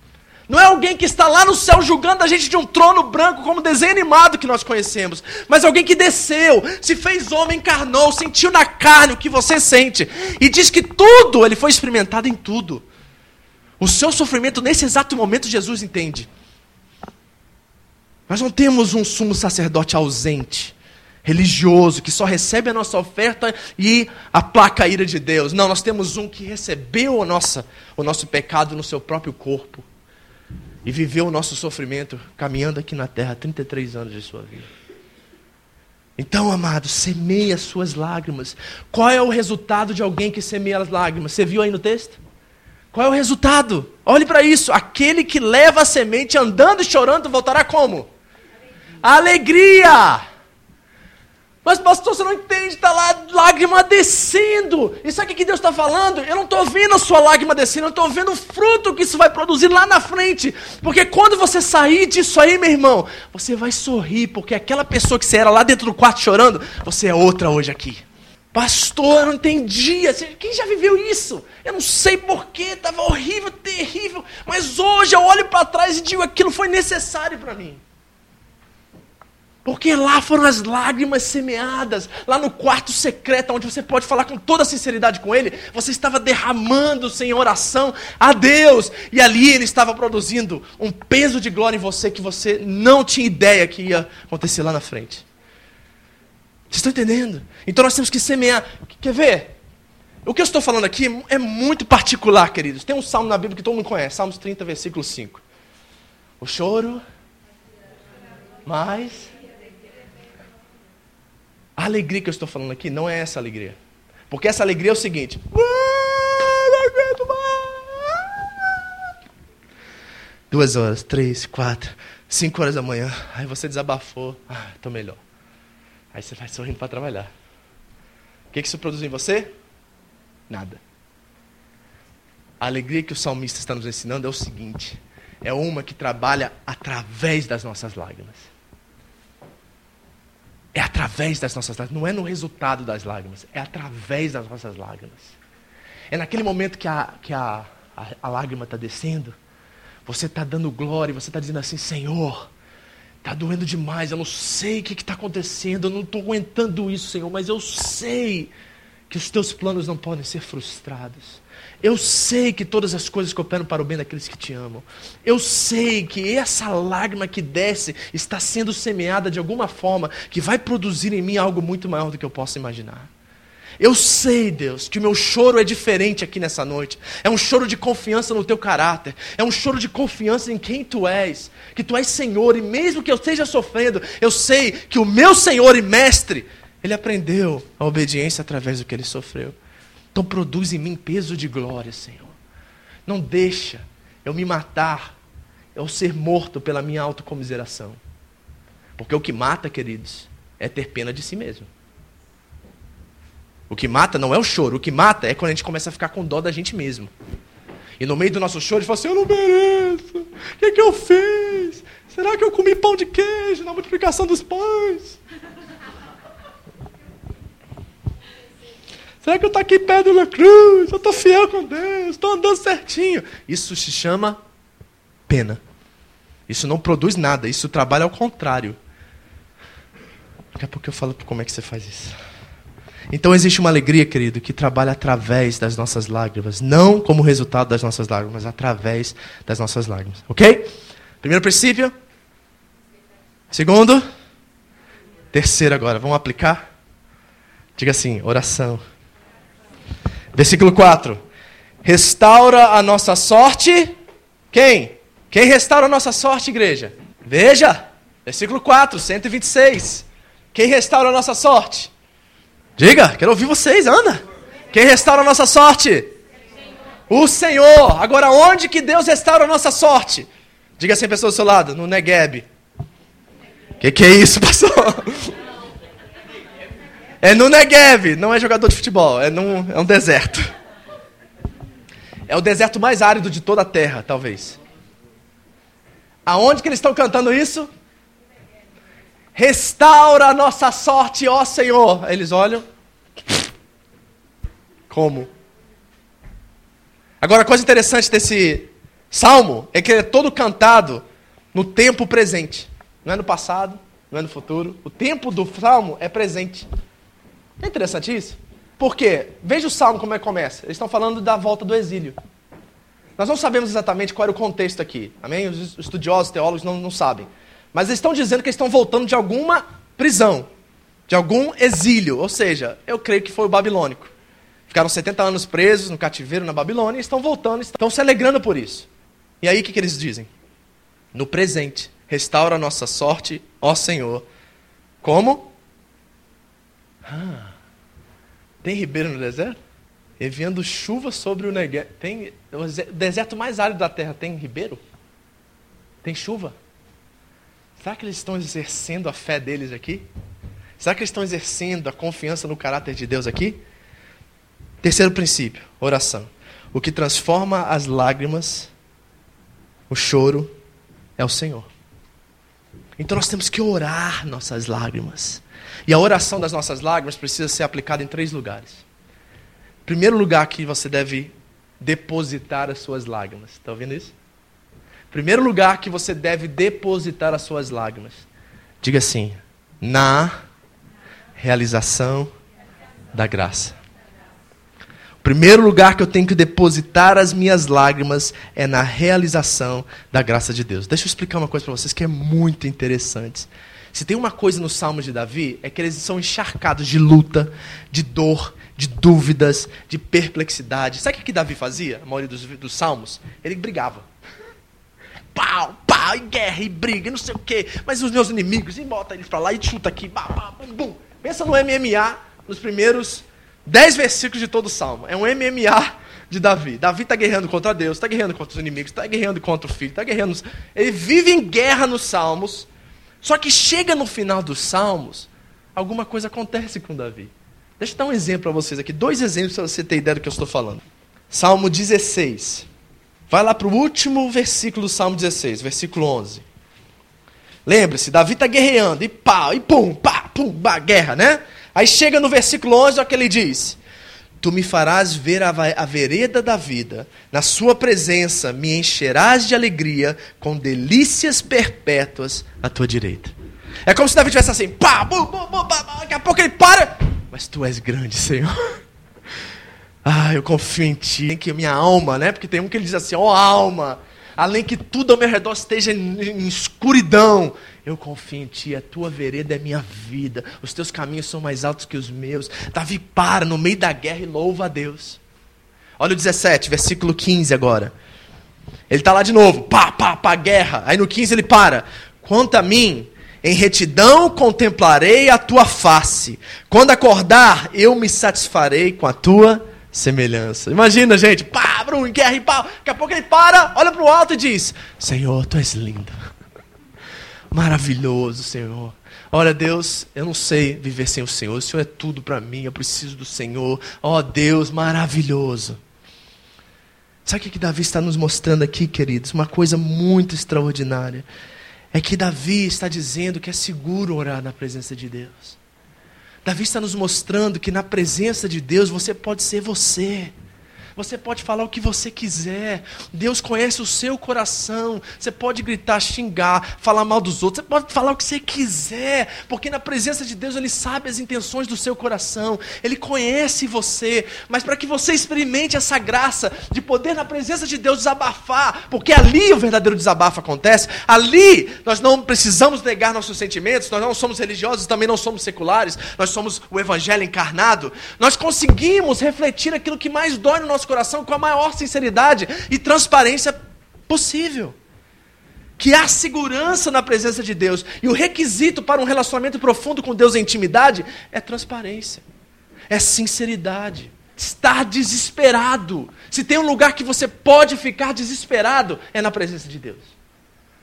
[SPEAKER 1] Não é alguém que está lá no céu julgando a gente de um trono branco, como desenho animado que nós conhecemos. Mas alguém que desceu, se fez homem, encarnou, sentiu na carne o que você sente. E diz que tudo, ele foi experimentado em tudo. O seu sofrimento, nesse exato momento, Jesus entende. Nós não temos um sumo sacerdote ausente, religioso, que só recebe a nossa oferta e aplaca a ira de Deus. Não, nós temos um que recebeu a nossa, o nosso pecado no seu próprio corpo e viveu o nosso sofrimento caminhando aqui na terra 33 anos de sua vida. Então, amado, semeia as suas lágrimas. Qual é o resultado de alguém que semeia as lágrimas? Você viu aí no texto? Qual é o resultado? Olhe para isso. Aquele que leva a semente andando e chorando voltará como? Alegria! Mas, pastor, você não entende, está lá lágrima descendo. E sabe o que Deus está falando? Eu não estou vendo a sua lágrima descendo, eu estou vendo o fruto que isso vai produzir lá na frente. Porque quando você sair disso aí, meu irmão, você vai sorrir, porque aquela pessoa que você era lá dentro do quarto chorando, você é outra hoje aqui. Pastor, eu não entendia. Quem já viveu isso? Eu não sei porquê, estava horrível, terrível. Mas hoje eu olho para trás e digo: aquilo foi necessário para mim. Porque lá foram as lágrimas semeadas, lá no quarto secreto, onde você pode falar com toda sinceridade com Ele. Você estava derramando-se oração a Deus, e ali Ele estava produzindo um peso de glória em você que você não tinha ideia que ia acontecer lá na frente. Vocês estão entendendo? Então nós temos que semear. Quer ver? O que eu estou falando aqui é muito particular, queridos. Tem um salmo na Bíblia que todo mundo conhece, Salmos 30, versículo 5. O choro, mais a alegria que eu estou falando aqui não é essa alegria. Porque essa alegria é o seguinte. Duas horas, três, quatro, cinco horas da manhã. Aí você desabafou. Ah, estou melhor. Aí você vai sorrindo para trabalhar. O que, que isso produz em você? Nada. A alegria que o salmista está nos ensinando é o seguinte: é uma que trabalha através das nossas lágrimas. É através das nossas lágrimas, não é no resultado das lágrimas, é através das nossas lágrimas. É naquele momento que a, que a, a, a lágrima está descendo, você está dando glória, você está dizendo assim: Senhor, está doendo demais, eu não sei o que está acontecendo, eu não estou aguentando isso, Senhor, mas eu sei que os teus planos não podem ser frustrados. Eu sei que todas as coisas cooperam para o bem daqueles que te amam. Eu sei que essa lágrima que desce está sendo semeada de alguma forma que vai produzir em mim algo muito maior do que eu possa imaginar. Eu sei, Deus, que o meu choro é diferente aqui nessa noite. É um choro de confiança no teu caráter. É um choro de confiança em quem tu és. Que tu és Senhor. E mesmo que eu esteja sofrendo, eu sei que o meu Senhor e Mestre, ele aprendeu a obediência através do que ele sofreu. Então produz em mim peso de glória, Senhor. Não deixa eu me matar, eu ser morto pela minha autocomiseração. Porque o que mata, queridos, é ter pena de si mesmo. O que mata não é o choro, o que mata é quando a gente começa a ficar com dó da gente mesmo. E no meio do nosso choro, a gente fala assim: Eu não mereço. O que, é que eu fiz? Será que eu comi pão de queijo na multiplicação dos pães? Será que eu estou aqui perto da cruz? Eu estou fiel com Deus, estou andando certinho. Isso se chama pena. Isso não produz nada, isso trabalha ao contrário. Daqui a pouco eu falo como é que você faz isso. Então existe uma alegria, querido, que trabalha através das nossas lágrimas. Não como resultado das nossas lágrimas, mas através das nossas lágrimas. Ok? Primeiro princípio. Segundo. Terceiro agora. Vamos aplicar? Diga assim: oração. Versículo 4. Restaura a nossa sorte. Quem? Quem restaura a nossa sorte, igreja? Veja. Versículo 4, 126. Quem restaura a nossa sorte? Diga, quero ouvir vocês, anda. Quem restaura a nossa sorte? O Senhor. Agora, onde que Deus restaura a nossa sorte? Diga assim, pessoa do seu lado, no Negueb. Que que é isso, pastor? É no Negev, não é jogador de futebol, é, num, é um deserto. É o deserto mais árido de toda a terra, talvez. Aonde que eles estão cantando isso? Restaura a nossa sorte, ó Senhor. Eles olham. Como? Agora, a coisa interessante desse salmo é que ele é todo cantado no tempo presente. Não é no passado, não é no futuro. O tempo do salmo é presente. É interessante isso? Porque, veja o salmo como é que começa. Eles estão falando da volta do exílio. Nós não sabemos exatamente qual era o contexto aqui. Amém? Os estudiosos, teólogos não, não sabem. Mas eles estão dizendo que eles estão voltando de alguma prisão, de algum exílio. Ou seja, eu creio que foi o babilônico. Ficaram 70 anos presos no cativeiro na Babilônia e estão voltando, estão se alegrando por isso. E aí o que, que eles dizem? No presente, restaura a nossa sorte, ó Senhor. Como? Ah, tem ribeiro no deserto? Enviando chuva sobre o Negev. Tem o deserto mais árido da terra tem ribeiro? Tem chuva? Será que eles estão exercendo a fé deles aqui? Será que eles estão exercendo a confiança no caráter de Deus aqui? Terceiro princípio, oração. O que transforma as lágrimas, o choro, é o Senhor. Então nós temos que orar nossas lágrimas. E a oração das nossas lágrimas precisa ser aplicada em três lugares. Primeiro lugar que você deve depositar as suas lágrimas. Está ouvindo isso? Primeiro lugar que você deve depositar as suas lágrimas. Diga assim: na realização da graça. O primeiro lugar que eu tenho que depositar as minhas lágrimas é na realização da graça de Deus. Deixa eu explicar uma coisa para vocês que é muito interessante. Se tem uma coisa no Salmo de Davi, é que eles são encharcados de luta, de dor, de dúvidas, de perplexidade. Sabe o que Davi fazia? A maioria dos, dos salmos? Ele brigava. Pau, pau, e guerra, e briga, e não sei o quê. Mas os meus inimigos, e bota eles pra lá, e chuta aqui, bum, bum, bum. Pensa no MMA, nos primeiros dez versículos de todo o salmo. É um MMA de Davi. Davi está guerreando contra Deus, está guerreando contra os inimigos, está guerreando contra o filho, está guerreando. Ele vive em guerra nos salmos só que chega no final dos Salmos, alguma coisa acontece com Davi. Deixa eu dar um exemplo para vocês aqui, dois exemplos para você ter ideia do que eu estou falando. Salmo 16. Vai lá para o último versículo do Salmo 16, versículo 11. Lembre-se, Davi está guerreando, e pá, e pum, pá, pum, pá, guerra, né? Aí chega no versículo 11, olha o que ele diz. Tu me farás ver a, a vereda da vida, na sua presença me encherás de alegria, com delícias perpétuas à tua direita. É como se Davi tivesse assim, pá, bum, bum, bum, pá, daqui a pouco ele para. Mas tu és grande, Senhor. Ah, eu confio em ti, em que minha alma, né? Porque tem um que ele diz assim, ó oh, alma, além que tudo ao meu redor esteja em, escuridão, eu confio em ti, a tua vereda é minha vida, os teus caminhos são mais altos que os meus. Davi para no meio da guerra e louva a Deus. Olha o 17, versículo 15 agora. Ele está lá de novo, pá, pá, pá, guerra. Aí no 15 ele para. Quanto a mim, em retidão contemplarei a tua face. Quando acordar, eu me satisfarei com a tua semelhança. Imagina, gente, pá, Bruno, guerra e pá. Daqui a pouco ele para, olha para o alto e diz: Senhor, tu és lindo. Maravilhoso, Senhor. Olha, Deus, eu não sei viver sem o Senhor. O Senhor é tudo para mim. Eu preciso do Senhor. Ó oh, Deus, maravilhoso. Sabe o que Davi está nos mostrando aqui, queridos? Uma coisa muito extraordinária. É que Davi está dizendo que é seguro orar na presença de Deus. Davi está nos mostrando que na presença de Deus você pode ser você. Você pode falar o que você quiser. Deus conhece o seu coração. Você pode gritar, xingar, falar mal dos outros. Você pode falar o que você quiser, porque na presença de Deus ele sabe as intenções do seu coração. Ele conhece você. Mas para que você experimente essa graça de poder na presença de Deus desabafar, porque ali o verdadeiro desabafo acontece. Ali nós não precisamos negar nossos sentimentos. Nós não somos religiosos, também não somos seculares. Nós somos o evangelho encarnado. Nós conseguimos refletir aquilo que mais dói no nosso nosso coração com a maior sinceridade e transparência possível. Que há segurança na presença de Deus. E o requisito para um relacionamento profundo com Deus em intimidade é transparência, é sinceridade. Estar desesperado. Se tem um lugar que você pode ficar desesperado, é na presença de Deus.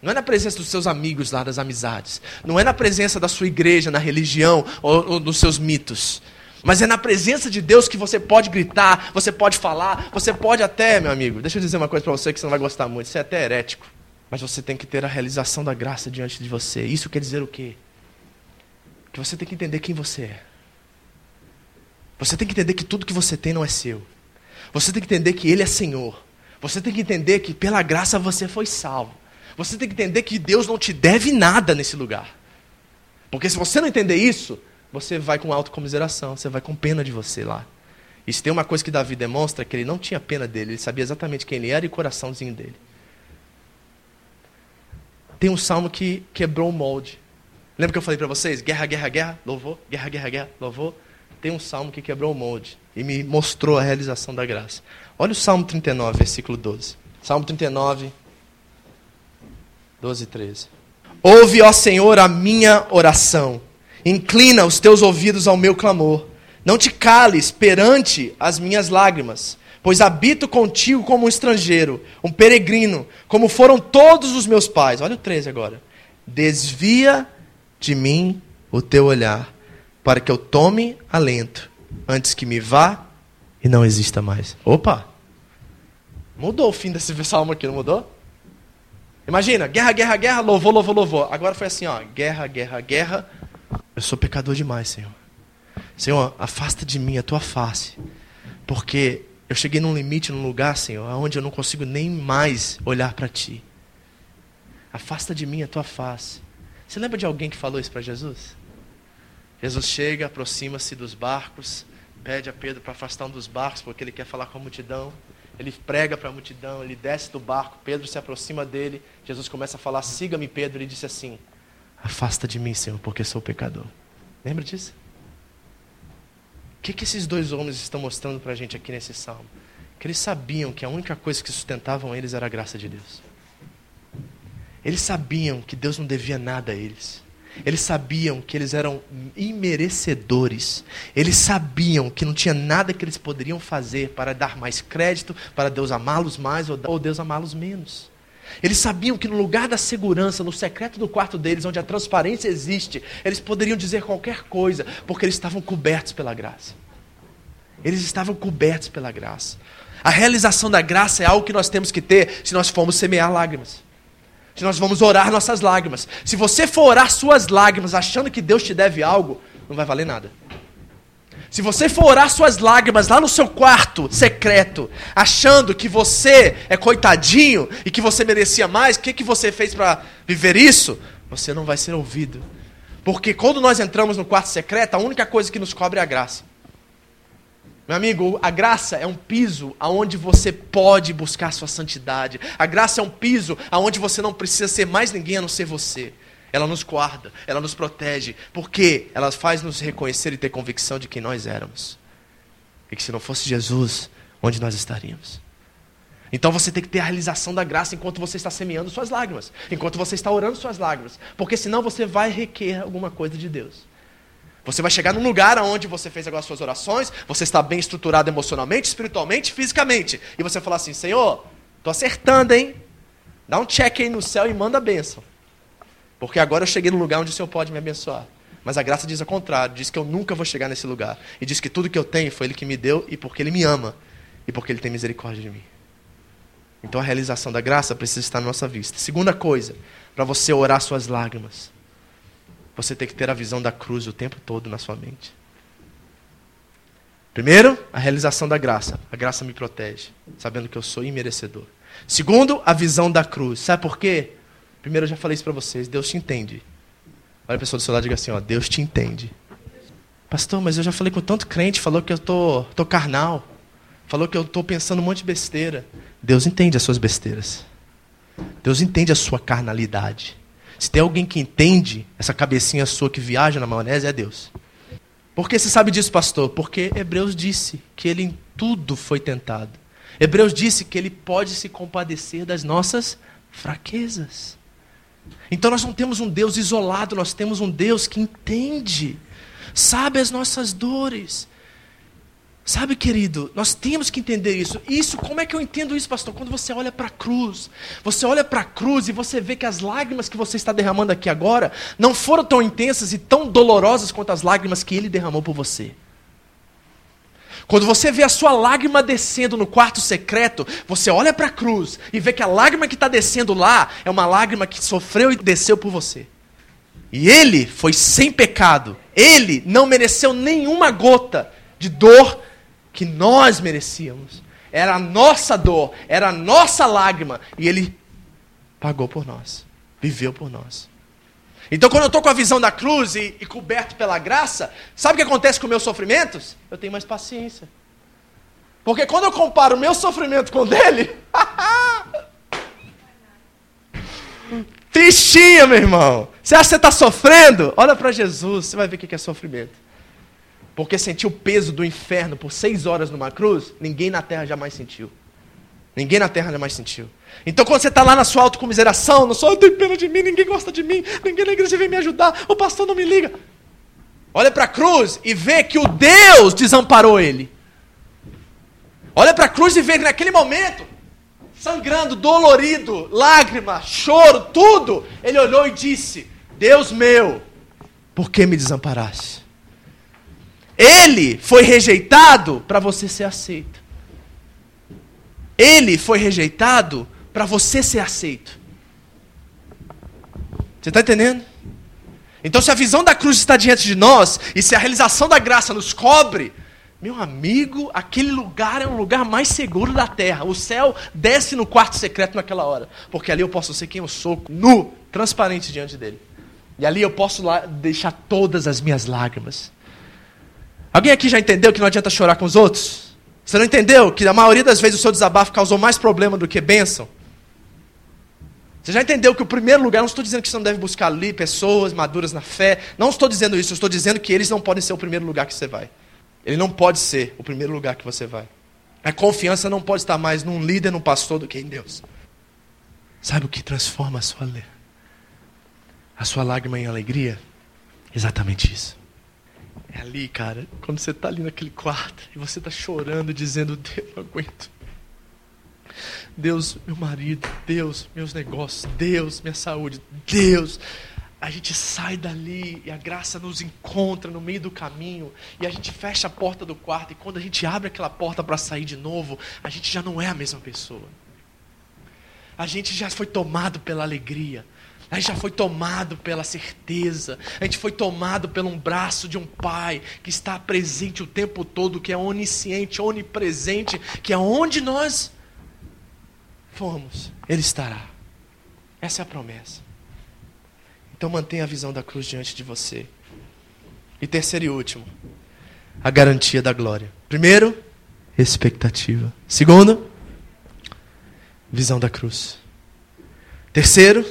[SPEAKER 1] Não é na presença dos seus amigos lá, das amizades. Não é na presença da sua igreja, na religião ou, ou dos seus mitos. Mas é na presença de Deus que você pode gritar, você pode falar, você pode até, meu amigo, deixa eu dizer uma coisa para você que você não vai gostar muito, você é até herético. Mas você tem que ter a realização da graça diante de você. Isso quer dizer o quê? Que você tem que entender quem você é. Você tem que entender que tudo que você tem não é seu. Você tem que entender que Ele é Senhor. Você tem que entender que pela graça você foi salvo. Você tem que entender que Deus não te deve nada nesse lugar. Porque se você não entender isso, você vai com autocomiseração, você vai com pena de você lá. E se tem uma coisa que Davi demonstra, que ele não tinha pena dele, ele sabia exatamente quem ele era e o coraçãozinho dele. Tem um salmo que quebrou o molde. Lembra que eu falei para vocês? Guerra, guerra, guerra, louvor, guerra, guerra, guerra, louvor. Tem um salmo que quebrou o molde e me mostrou a realização da graça. Olha o Salmo 39, versículo 12. Salmo 39, 12 e 13. Ouve, ó Senhor, a minha oração Inclina os teus ouvidos ao meu clamor. Não te cales perante as minhas lágrimas, pois habito contigo como um estrangeiro, um peregrino, como foram todos os meus pais. Olha o 13 agora. Desvia de mim o teu olhar, para que eu tome alento, antes que me vá e não exista mais. Opa! Mudou o fim desse salmo aqui, não mudou? Imagina, guerra, guerra, guerra, louvou, louvou, louvou. Agora foi assim, ó, guerra, guerra, guerra, eu sou pecador demais, Senhor. Senhor, afasta de mim a tua face. Porque eu cheguei num limite, num lugar, Senhor, onde eu não consigo nem mais olhar para ti. Afasta de mim a tua face. Você lembra de alguém que falou isso para Jesus? Jesus chega, aproxima-se dos barcos, pede a Pedro para afastar um dos barcos, porque ele quer falar com a multidão. Ele prega para a multidão, ele desce do barco, Pedro se aproxima dele. Jesus começa a falar: Siga-me, Pedro. Ele disse assim: Afasta de mim, Senhor, porque sou pecador. Lembra disso? O que, que esses dois homens estão mostrando para a gente aqui nesse salmo? Que eles sabiam que a única coisa que sustentavam eles era a graça de Deus. Eles sabiam que Deus não devia nada a eles. Eles sabiam que eles eram imerecedores. Eles sabiam que não tinha nada que eles poderiam fazer para dar mais crédito, para Deus amá-los mais ou Deus amá-los menos. Eles sabiam que no lugar da segurança, no secreto do quarto deles, onde a transparência existe, eles poderiam dizer qualquer coisa, porque eles estavam cobertos pela graça. Eles estavam cobertos pela graça. A realização da graça é algo que nós temos que ter se nós formos semear lágrimas. Se nós vamos orar nossas lágrimas. Se você for orar suas lágrimas achando que Deus te deve algo, não vai valer nada. Se você for orar suas lágrimas lá no seu quarto secreto, achando que você é coitadinho e que você merecia mais, o que, que você fez para viver isso? Você não vai ser ouvido. Porque quando nós entramos no quarto secreto, a única coisa que nos cobre é a graça. Meu amigo, a graça é um piso aonde você pode buscar sua santidade. A graça é um piso aonde você não precisa ser mais ninguém a não ser você ela nos guarda, ela nos protege, porque ela faz nos reconhecer e ter convicção de quem nós éramos. E que se não fosse Jesus, onde nós estaríamos? Então você tem que ter a realização da graça enquanto você está semeando suas lágrimas, enquanto você está orando suas lágrimas, porque senão você vai requerer alguma coisa de Deus. Você vai chegar num lugar onde você fez agora suas orações, você está bem estruturado emocionalmente, espiritualmente, fisicamente, e você fala assim: Senhor, estou acertando, hein? Dá um check aí no céu e manda a bênção. Porque agora eu cheguei no lugar onde o Senhor pode me abençoar. Mas a graça diz o contrário, diz que eu nunca vou chegar nesse lugar. E diz que tudo que eu tenho foi Ele que me deu e porque Ele me ama. E porque Ele tem misericórdia de mim. Então a realização da graça precisa estar na nossa vista. Segunda coisa, para você orar suas lágrimas, você tem que ter a visão da cruz o tempo todo na sua mente. Primeiro, a realização da graça. A graça me protege, sabendo que eu sou imerecedor. Segundo, a visão da cruz. Sabe por quê? Primeiro, eu já falei isso para vocês. Deus te entende. Olha a pessoa do seu lado e diga assim: ó, Deus te entende. Pastor, mas eu já falei com tanto crente, falou que eu tô, tô carnal. Falou que eu estou pensando um monte de besteira. Deus entende as suas besteiras. Deus entende a sua carnalidade. Se tem alguém que entende essa cabecinha sua que viaja na maionese, é Deus. Por que você sabe disso, pastor? Porque Hebreus disse que ele em tudo foi tentado. Hebreus disse que ele pode se compadecer das nossas fraquezas. Então nós não temos um Deus isolado, nós temos um Deus que entende, sabe as nossas dores, Sabe, querido, nós temos que entender isso. Isso, como é que eu entendo isso, pastor? Quando você olha para a cruz, você olha para a cruz e você vê que as lágrimas que você está derramando aqui agora não foram tão intensas e tão dolorosas quanto as lágrimas que ele derramou por você. Quando você vê a sua lágrima descendo no quarto secreto, você olha para a cruz e vê que a lágrima que está descendo lá é uma lágrima que sofreu e desceu por você. E ele foi sem pecado. Ele não mereceu nenhuma gota de dor que nós merecíamos. Era a nossa dor, era a nossa lágrima. E Ele pagou por nós, viveu por nós. Então, quando eu estou com a visão da cruz e, e, coberto pela graça, sabe o que acontece com meus sofrimentos? Eu tenho mais paciência. Porque quando eu comparo o meu sofrimento com o dele. Tristinha, meu irmão. Você acha que você está sofrendo? Olha para Jesus, você vai ver o que é sofrimento. Porque sentir o peso do inferno por seis horas numa cruz, ninguém na terra jamais sentiu. Ninguém na terra jamais sentiu. Então, quando você está lá na sua autocomiseração, não sou eu tenho pena de mim, ninguém gosta de mim, ninguém na igreja vem me ajudar, o pastor não me liga. Olha para a cruz e vê que o Deus desamparou ele. Olha para a cruz e vê que naquele momento, sangrando, dolorido, lágrima, choro, tudo, ele olhou e disse: Deus meu, por que me desamparaste? Ele foi rejeitado para você ser aceito. Ele foi rejeitado para você ser aceito. Você está entendendo? Então, se a visão da cruz está diante de nós, e se a realização da graça nos cobre, meu amigo, aquele lugar é um lugar mais seguro da terra. O céu desce no quarto secreto naquela hora. Porque ali eu posso ser quem eu sou, nu, transparente diante dele. E ali eu posso deixar todas as minhas lágrimas. Alguém aqui já entendeu que não adianta chorar com os outros? Você não entendeu que a maioria das vezes o seu desabafo causou mais problema do que bênção? Você já entendeu que o primeiro lugar, não estou dizendo que você não deve buscar ali pessoas maduras na fé, não estou dizendo isso, eu estou dizendo que eles não podem ser o primeiro lugar que você vai. Ele não pode ser o primeiro lugar que você vai. A confiança não pode estar mais num líder, num pastor do que em Deus. Sabe o que transforma a sua, a sua lágrima em alegria? Exatamente isso. É ali, cara, quando você está ali naquele quarto e você está chorando, dizendo: Deus, não aguento. Deus, meu marido, Deus, meus negócios, Deus, minha saúde, Deus. A gente sai dali e a graça nos encontra no meio do caminho e a gente fecha a porta do quarto e quando a gente abre aquela porta para sair de novo, a gente já não é a mesma pessoa. A gente já foi tomado pela alegria. A gente já foi tomado pela certeza, a gente foi tomado pelo um braço de um Pai que está presente o tempo todo, que é onisciente, onipresente, que é onde nós fomos, Ele estará. Essa é a promessa. Então mantenha a visão da cruz diante de você. E terceiro e último, a garantia da glória. Primeiro, expectativa. Segundo, visão da cruz. Terceiro,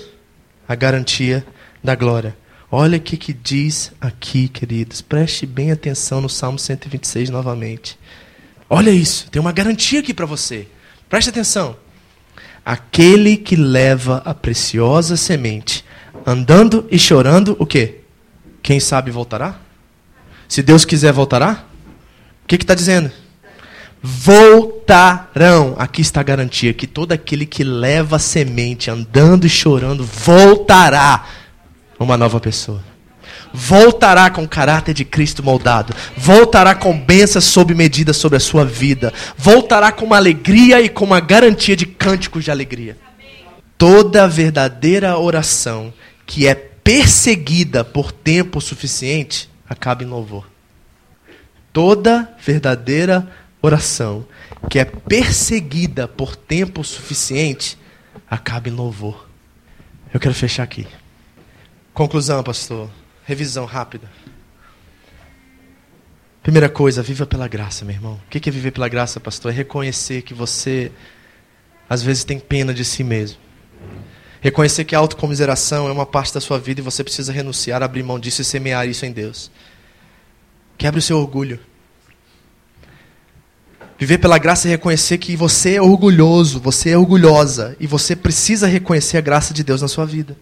[SPEAKER 1] a garantia da glória. Olha o que, que diz aqui, queridos. Preste bem atenção no Salmo 126 novamente. Olha isso, tem uma garantia aqui para você. Preste atenção. Aquele que leva a preciosa semente, andando e chorando, o quê? Quem sabe voltará? Se Deus quiser, voltará? O que está dizendo? voltarão. Aqui está a garantia que todo aquele que leva a semente andando e chorando voltará uma nova pessoa. Voltará com o caráter de Cristo moldado. Voltará com bênçãos sob medida sobre a sua vida. Voltará com uma alegria e com uma garantia de cânticos de alegria. Toda verdadeira oração que é perseguida por tempo suficiente acaba em louvor. toda verdadeira oração que é perseguida por tempo suficiente acaba em louvor. Eu quero fechar aqui. Conclusão, pastor. Revisão rápida. Primeira coisa, viva pela graça, meu irmão. O que é viver pela graça, pastor? É reconhecer que você, às vezes, tem pena de si mesmo. Reconhecer que a autocomiseração é uma parte da sua vida e você precisa renunciar, abrir mão disso e semear isso em Deus. Quebre o seu orgulho. Viver pela graça é reconhecer que você é orgulhoso, você é orgulhosa e você precisa reconhecer a graça de Deus na sua vida.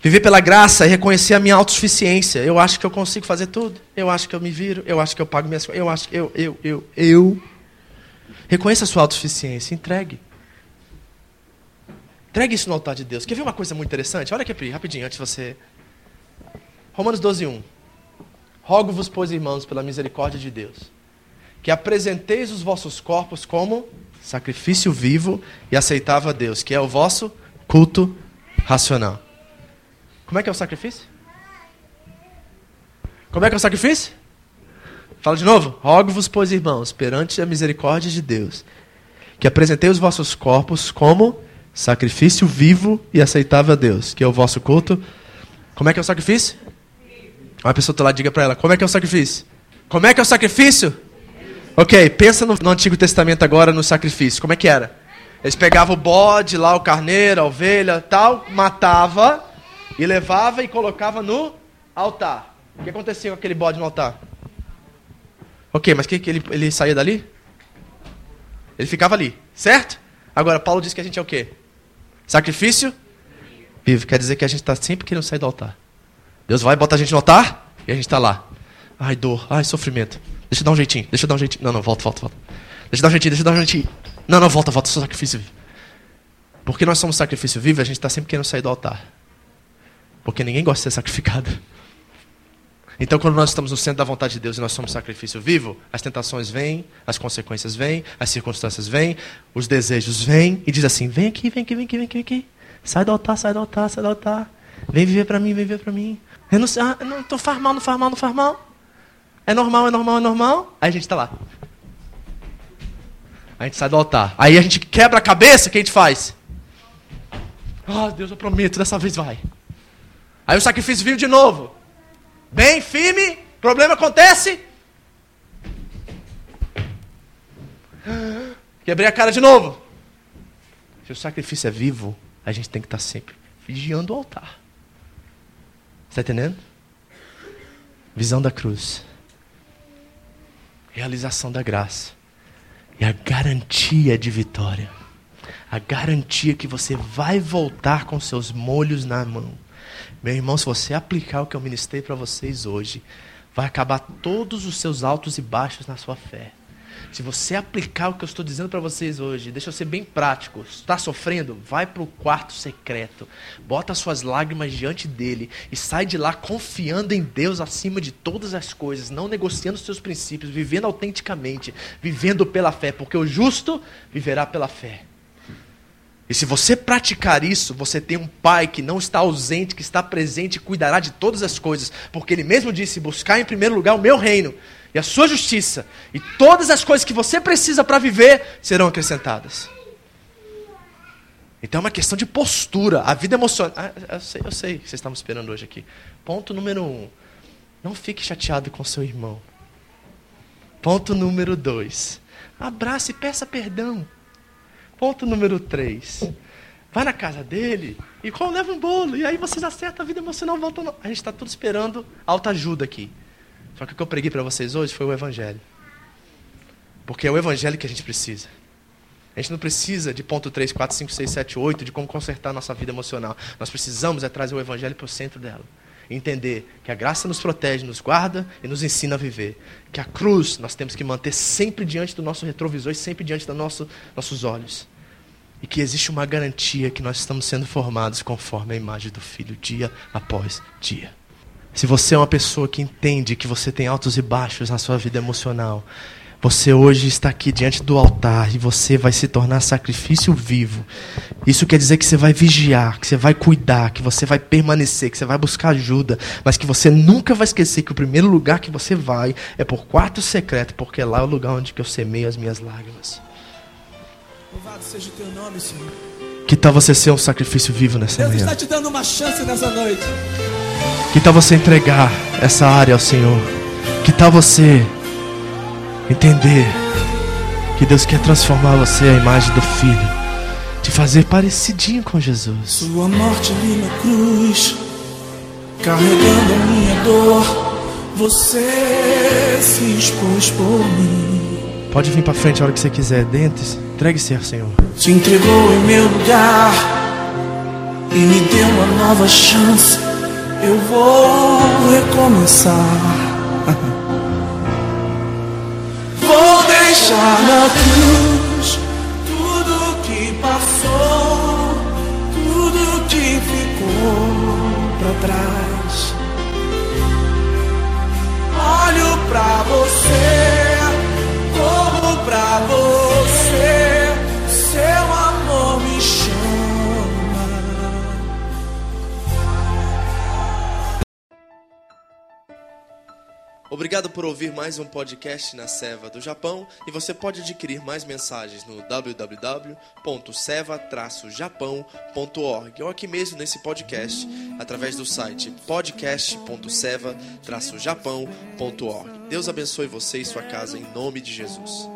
[SPEAKER 1] Viver pela graça é reconhecer a minha autossuficiência. Eu acho que eu consigo fazer tudo. Eu acho que eu me viro. Eu acho que eu pago minhas coisas. Eu acho que eu, eu, eu, eu. Reconheça a sua autossuficiência. Entregue. Entregue isso no altar de Deus. Quer ver uma coisa muito interessante? Olha aqui, rapidinho, antes de você. Romanos 12, 1. Rogo-vos, pois, irmãos, pela misericórdia de Deus, que apresenteis os vossos corpos como sacrifício vivo e aceitável a Deus, que é o vosso culto racional. Como é que é o sacrifício? Como é que é o sacrifício? Fala de novo. Rogo-vos, pois, irmãos, perante a misericórdia de Deus, que apresentei os vossos corpos como sacrifício vivo e aceitável a Deus, que é o vosso culto. Como é que é o sacrifício? Uma pessoa está lá, diga para ela, como é que é o sacrifício? Como é que é o sacrifício? Ok, pensa no, no, Antigo Testamento agora no sacrifício. Como é que era? Eles pegavam o bode lá, o carneiro, a ovelha, tal, matava e levava e colocava no altar. O que acontecia com aquele bode no altar? Ok, mas que, que ele, ele saía dali? Ele ficava ali, certo? Agora, Paulo diz que a gente é o quê? Sacrifício vivo. Quer dizer que a gente está sempre querendo sair do altar. Deus vai botar a gente no altar e a gente está lá. Ai, dor, ai, sofrimento. Deixa eu dar um jeitinho, deixa eu dar um jeitinho. Não, não, volta, volta, volta. Deixa eu dar um jeitinho, deixa eu dar um jeitinho. Não, não, volta, volta, sou sacrifício vivo. Porque nós somos sacrifício vivo, a gente está sempre querendo sair do altar. Porque ninguém gosta de ser sacrificado. Então, quando nós estamos no centro da vontade de Deus e nós somos sacrifício vivo, as tentações vêm, as consequências vêm, as circunstâncias vêm, os desejos vêm e diz assim: vem aqui, vem aqui, vem aqui, vem aqui, vem aqui. Sai do altar, sai do altar, sai do altar. Vem viver para mim, vem viver para mim. Eu não, ah, não, então faz mal, não faz mal, não faz mal. É normal, é normal, é normal. Aí a gente está lá. A gente sai do altar. Aí a gente quebra a cabeça, o que a gente faz? Ah, oh, Deus, eu prometo, dessa vez vai. Aí o sacrifício vive de novo. Bem firme, problema acontece. Quebrei a cara de novo. Se o sacrifício é vivo, a gente tem que estar sempre vigiando o altar. Está entendendo? Visão da cruz. Realização da graça. E a garantia de vitória. A garantia que você vai voltar com seus molhos na mão. Meu irmão, se você aplicar o que eu ministrei para vocês hoje, vai acabar todos os seus altos e baixos na sua fé. Se você aplicar o que eu estou dizendo para vocês hoje, deixa eu ser bem prático. Está sofrendo? Vai para o quarto secreto. Bota suas lágrimas diante dele e sai de lá confiando em Deus acima de todas as coisas, não negociando seus princípios, vivendo autenticamente, vivendo pela fé, porque o justo viverá pela fé. E se você praticar isso, você tem um pai que não está ausente, que está presente e cuidará de todas as coisas, porque ele mesmo disse: buscar em primeiro lugar o meu reino e a sua justiça, e todas as coisas que você precisa para viver serão acrescentadas. Então é uma questão de postura, a vida emocional. Ah, eu sei, eu sei que vocês estavam esperando hoje aqui. Ponto número um: não fique chateado com seu irmão. Ponto número dois: abrace e peça perdão. Ponto número 3. Vai na casa dele e como leva um bolo. E aí vocês acertam a vida emocional, voltam. A gente está tudo esperando alta ajuda aqui. Só que o que eu preguei para vocês hoje foi o Evangelho. Porque é o Evangelho que a gente precisa. A gente não precisa de ponto 3, 4, 5, 6, 7, 8, de como consertar a nossa vida emocional. Nós precisamos é trazer o Evangelho para o centro dela. Entender que a graça nos protege, nos guarda e nos ensina a viver. Que a cruz nós temos que manter sempre diante do nosso retrovisor e sempre diante dos nosso, nossos olhos. E que existe uma garantia que nós estamos sendo formados conforme a imagem do Filho, dia após dia. Se você é uma pessoa que entende que você tem altos e baixos na sua vida emocional, Você hoje está aqui diante do altar e você vai se tornar sacrifício vivo. Isso quer dizer que você vai vigiar, que você vai cuidar, que você vai permanecer, que você vai buscar ajuda, mas que você nunca vai esquecer que o primeiro lugar que você vai é por quarto secreto, porque lá é o lugar onde eu semeio as minhas lágrimas.
[SPEAKER 3] Louvado seja o teu nome, Senhor.
[SPEAKER 1] Que tal você ser um sacrifício vivo nessa
[SPEAKER 3] Deus
[SPEAKER 1] manhã?
[SPEAKER 3] está te dando uma chance nessa noite.
[SPEAKER 1] Que tal você entregar essa área ao Senhor? Que tal você entender que Deus quer transformar você à imagem do Filho, te fazer parecidinho com Jesus?
[SPEAKER 3] Sua morte ali na cruz, carregando a minha dor. Você se expôs por mim.
[SPEAKER 1] Pode vir para frente a hora que você quiser, dentes, entregue-se ao Senhor.
[SPEAKER 3] Se entregou em meu lugar e me deu uma nova chance. Eu vou recomeçar. Deixar na cruz tudo que passou, tudo que ficou pra trás. Olho pra você,
[SPEAKER 1] Obrigado por ouvir mais um podcast na Seva do Japão e você pode adquirir mais mensagens no www.seva-japão.org ou aqui mesmo nesse podcast através do site podcast.seva-japão.org. Deus abençoe você e sua casa em nome de Jesus.